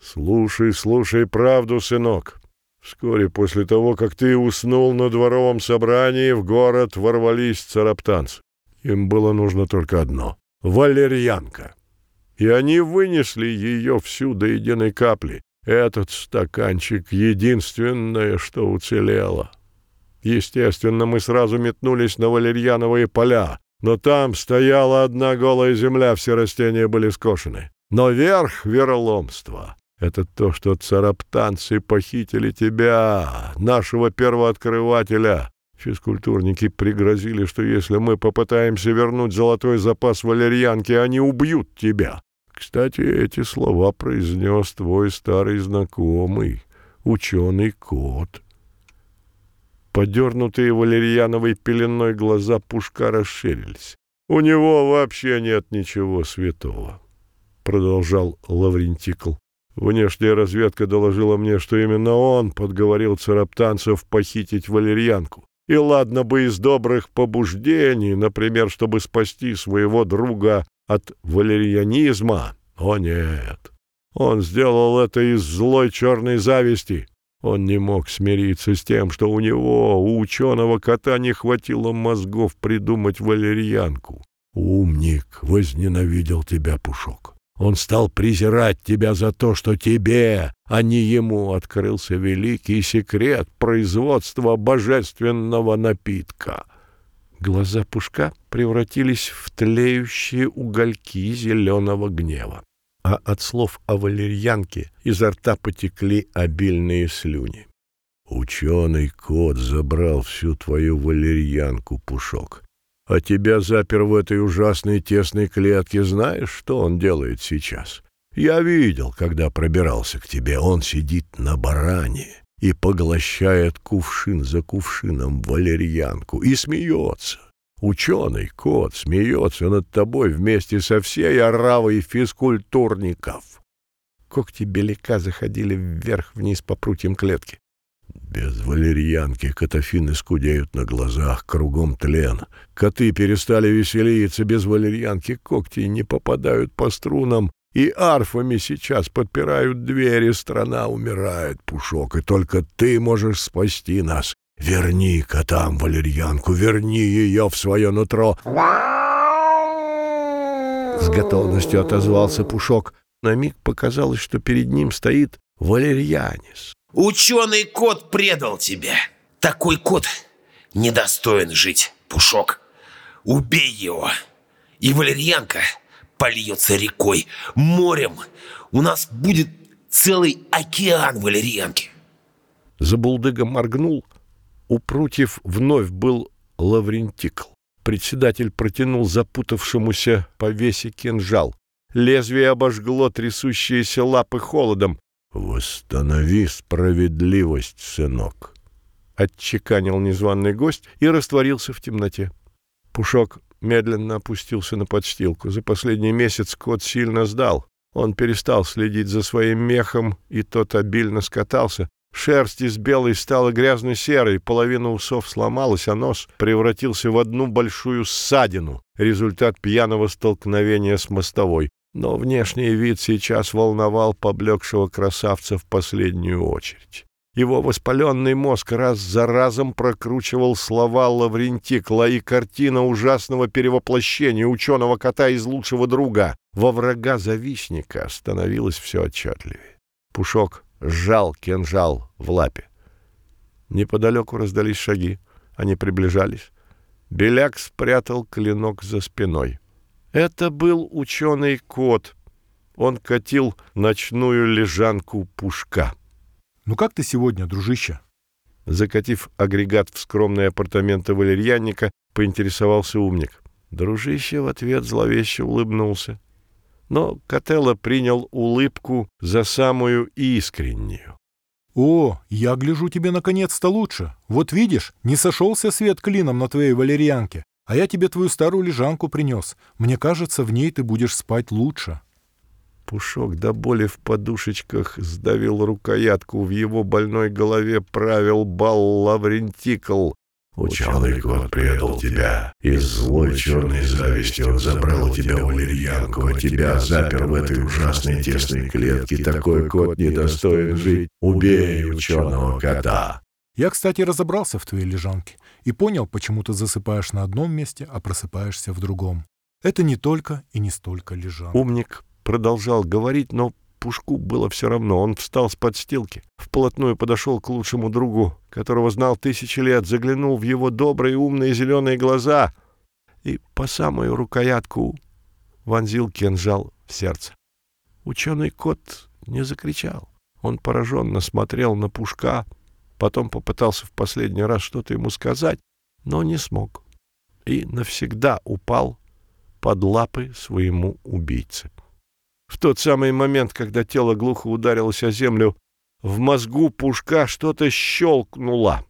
«Слушай, слушай правду, сынок. Вскоре после того, как ты уснул на дворовом собрании, в город ворвались цараптанцы. Им было нужно только одно — валерьянка. И они вынесли ее всю до единой капли. Этот стаканчик — единственное, что уцелело». Естественно, мы сразу метнулись на валерьяновые поля, но там стояла одна голая земля, все растения были скошены. Но верх вероломства — это то, что цараптанцы похитили тебя, нашего первооткрывателя. Физкультурники пригрозили, что если мы попытаемся вернуть золотой запас валерьянки, они убьют тебя. Кстати, эти слова произнес твой старый знакомый, ученый кот. Подернутые валерьяновой пеленой глаза Пушка расширились. «У него вообще нет ничего святого», — продолжал Лаврентикл. «Внешняя разведка доложила мне, что именно он подговорил цараптанцев похитить валерьянку. И ладно бы из добрых побуждений, например, чтобы спасти своего друга от валерьянизма. О нет, он сделал это из злой черной зависти. Он не мог смириться с тем, что у него, у ученого кота, не хватило мозгов придумать валерьянку. Умник возненавидел тебя, Пушок. Он стал презирать тебя за то, что тебе, а не ему, открылся великий секрет производства божественного напитка. Глаза Пушка превратились в тлеющие угольки зеленого гнева а от слов о валерьянке изо рта потекли обильные слюни. «Ученый кот забрал всю твою валерьянку, Пушок, а тебя запер в этой ужасной тесной клетке. Знаешь, что он делает сейчас? Я видел, когда пробирался к тебе. Он сидит на баране и поглощает кувшин за кувшином валерьянку и смеется. Ученый кот смеется над тобой вместе со всей оравой физкультурников. Когти беляка заходили вверх-вниз по прутьям клетки. Без валерьянки котофины скудеют на глазах, кругом тлен. Коты перестали веселиться, без валерьянки когти не попадают по струнам, и арфами сейчас подпирают двери, страна умирает, Пушок, и только ты можешь спасти нас. Верни котам валерьянку, верни ее в свое нутро. С готовностью отозвался Пушок. На миг показалось, что перед ним стоит валерьянис. Ученый кот предал тебя. Такой кот недостоин жить, Пушок. Убей его. И валерьянка польется рекой, морем. У нас будет целый океан валерьянки. Забулдыга моргнул. У прутьев вновь был Лаврентикл. Председатель протянул запутавшемуся по весе кинжал. Лезвие обожгло трясущиеся лапы холодом. «Восстанови справедливость, сынок!» Отчеканил незваный гость и растворился в темноте. Пушок медленно опустился на подстилку. За последний месяц кот сильно сдал. Он перестал следить за своим мехом, и тот обильно скатался. Шерсть из белой стала грязно-серой, половина усов сломалась, а нос превратился в одну большую ссадину, результат пьяного столкновения с мостовой. Но внешний вид сейчас волновал поблекшего красавца в последнюю очередь. Его воспаленный мозг раз за разом прокручивал слова Лаврентикла и картина ужасного перевоплощения ученого кота из лучшего друга во врага-завистника становилась все отчетливее. Пушок сжал кинжал в лапе. Неподалеку раздались шаги. Они приближались. Беляк спрятал клинок за спиной. Это был ученый кот. Он катил ночную лежанку пушка. «Ну как ты сегодня, дружище?» Закатив агрегат в скромные апартаменты валерьянника, поинтересовался умник. Дружище в ответ зловеще улыбнулся. Но Котелло принял улыбку за самую искреннюю. «О, я гляжу тебе наконец-то лучше. Вот видишь, не сошелся свет клином на твоей валерьянке. А я тебе твою старую лежанку принес. Мне кажется, в ней ты будешь спать лучше». Пушок до боли в подушечках сдавил рукоятку. В его больной голове правил бал Лаврентикл. Ученый кот предал тебя, и злой черной завистью он забрал у тебя валерьянку, а тебя запер в этой ужасной тесной клетке. Такой кот недостоин жить. Убей ученого кота. Я, кстати, разобрался в твоей лежанке и понял, почему ты засыпаешь на одном месте, а просыпаешься в другом. Это не только и не столько лежанка. Умник продолжал говорить, но Пушку было все равно. Он встал с подстилки, вплотную подошел к лучшему другу, которого знал тысячи лет, заглянул в его добрые умные зеленые глаза и по самую рукоятку вонзил кинжал в сердце. Ученый кот не закричал. Он пораженно смотрел на Пушка, потом попытался в последний раз что-то ему сказать, но не смог и навсегда упал под лапы своему убийце. В тот самый момент, когда тело глухо ударилось о землю, в мозгу Пушка что-то щелкнуло.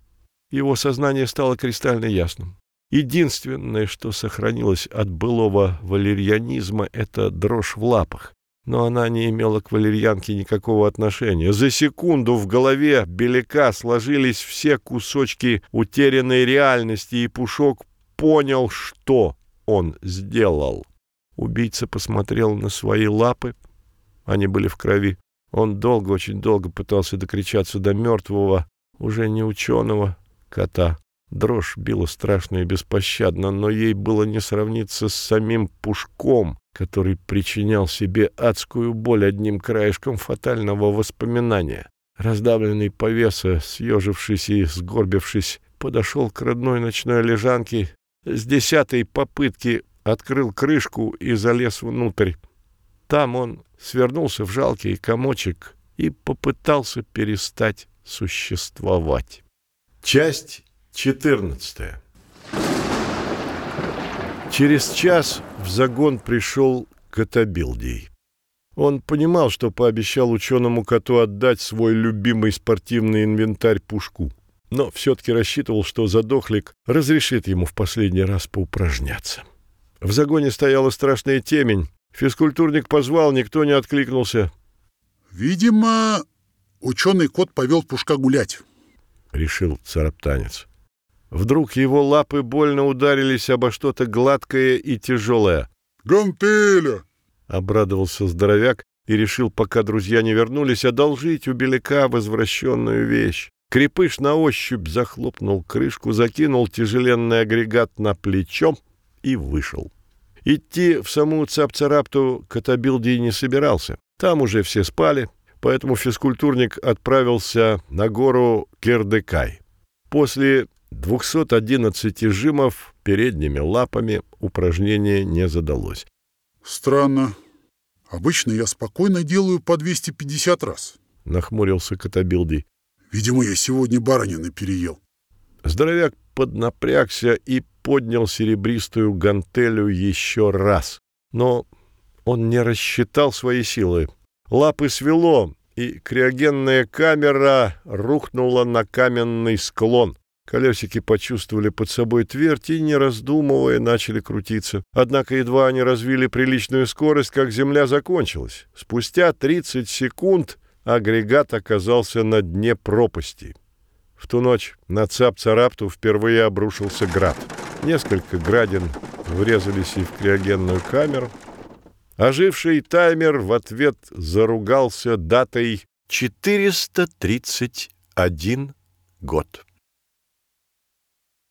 Его сознание стало кристально ясным. Единственное, что сохранилось от былого валерьянизма, — это дрожь в лапах. Но она не имела к валерьянке никакого отношения. За секунду в голове Беляка сложились все кусочки утерянной реальности, и Пушок понял, что он сделал. Убийца посмотрел на свои лапы. Они были в крови. Он долго, очень долго пытался докричаться до мертвого, уже не ученого, кота. Дрожь била страшно и беспощадно, но ей было не сравниться с самим Пушком, который причинял себе адскую боль одним краешком фатального воспоминания. Раздавленный повеса, съежившись и сгорбившись, подошел к родной ночной лежанке. С десятой попытки открыл крышку и залез внутрь. Там он свернулся в жалкий комочек и попытался перестать существовать. Часть 14 Через час в загон пришел Катабилдий. Он понимал, что пообещал ученому коту отдать свой любимый спортивный инвентарь Пушку, но все-таки рассчитывал, что задохлик разрешит ему в последний раз поупражняться. В загоне стояла страшная темень. Физкультурник позвал, никто не откликнулся. «Видимо, ученый кот повел Пушка гулять», — решил цараптанец. Вдруг его лапы больно ударились обо что-то гладкое и тяжелое. «Гантеля!» Обрадовался здоровяк и решил, пока друзья не вернулись, одолжить у беляка возвращенную вещь. Крепыш на ощупь захлопнул крышку, закинул тяжеленный агрегат на плечо и вышел. Идти в саму Цапцарапту Катабилдий не собирался. Там уже все спали, поэтому физкультурник отправился на гору Кердекай. После 211 жимов передними лапами упражнение не задалось. Странно. Обычно я спокойно делаю по 250 раз. Нахмурился Котобилдий. Видимо, я сегодня баранины переел. Здоровяк поднапрягся и поднял серебристую гантелю еще раз. Но он не рассчитал свои силы. Лапы свело, и криогенная камера рухнула на каменный склон. Колесики почувствовали под собой твердь и, не раздумывая, начали крутиться. Однако едва они развили приличную скорость, как земля закончилась. Спустя 30 секунд агрегат оказался на дне пропасти. В ту ночь на Цап-Царапту впервые обрушился град. Несколько градин врезались и в криогенную камеру. Оживший таймер в ответ заругался датой 431 год.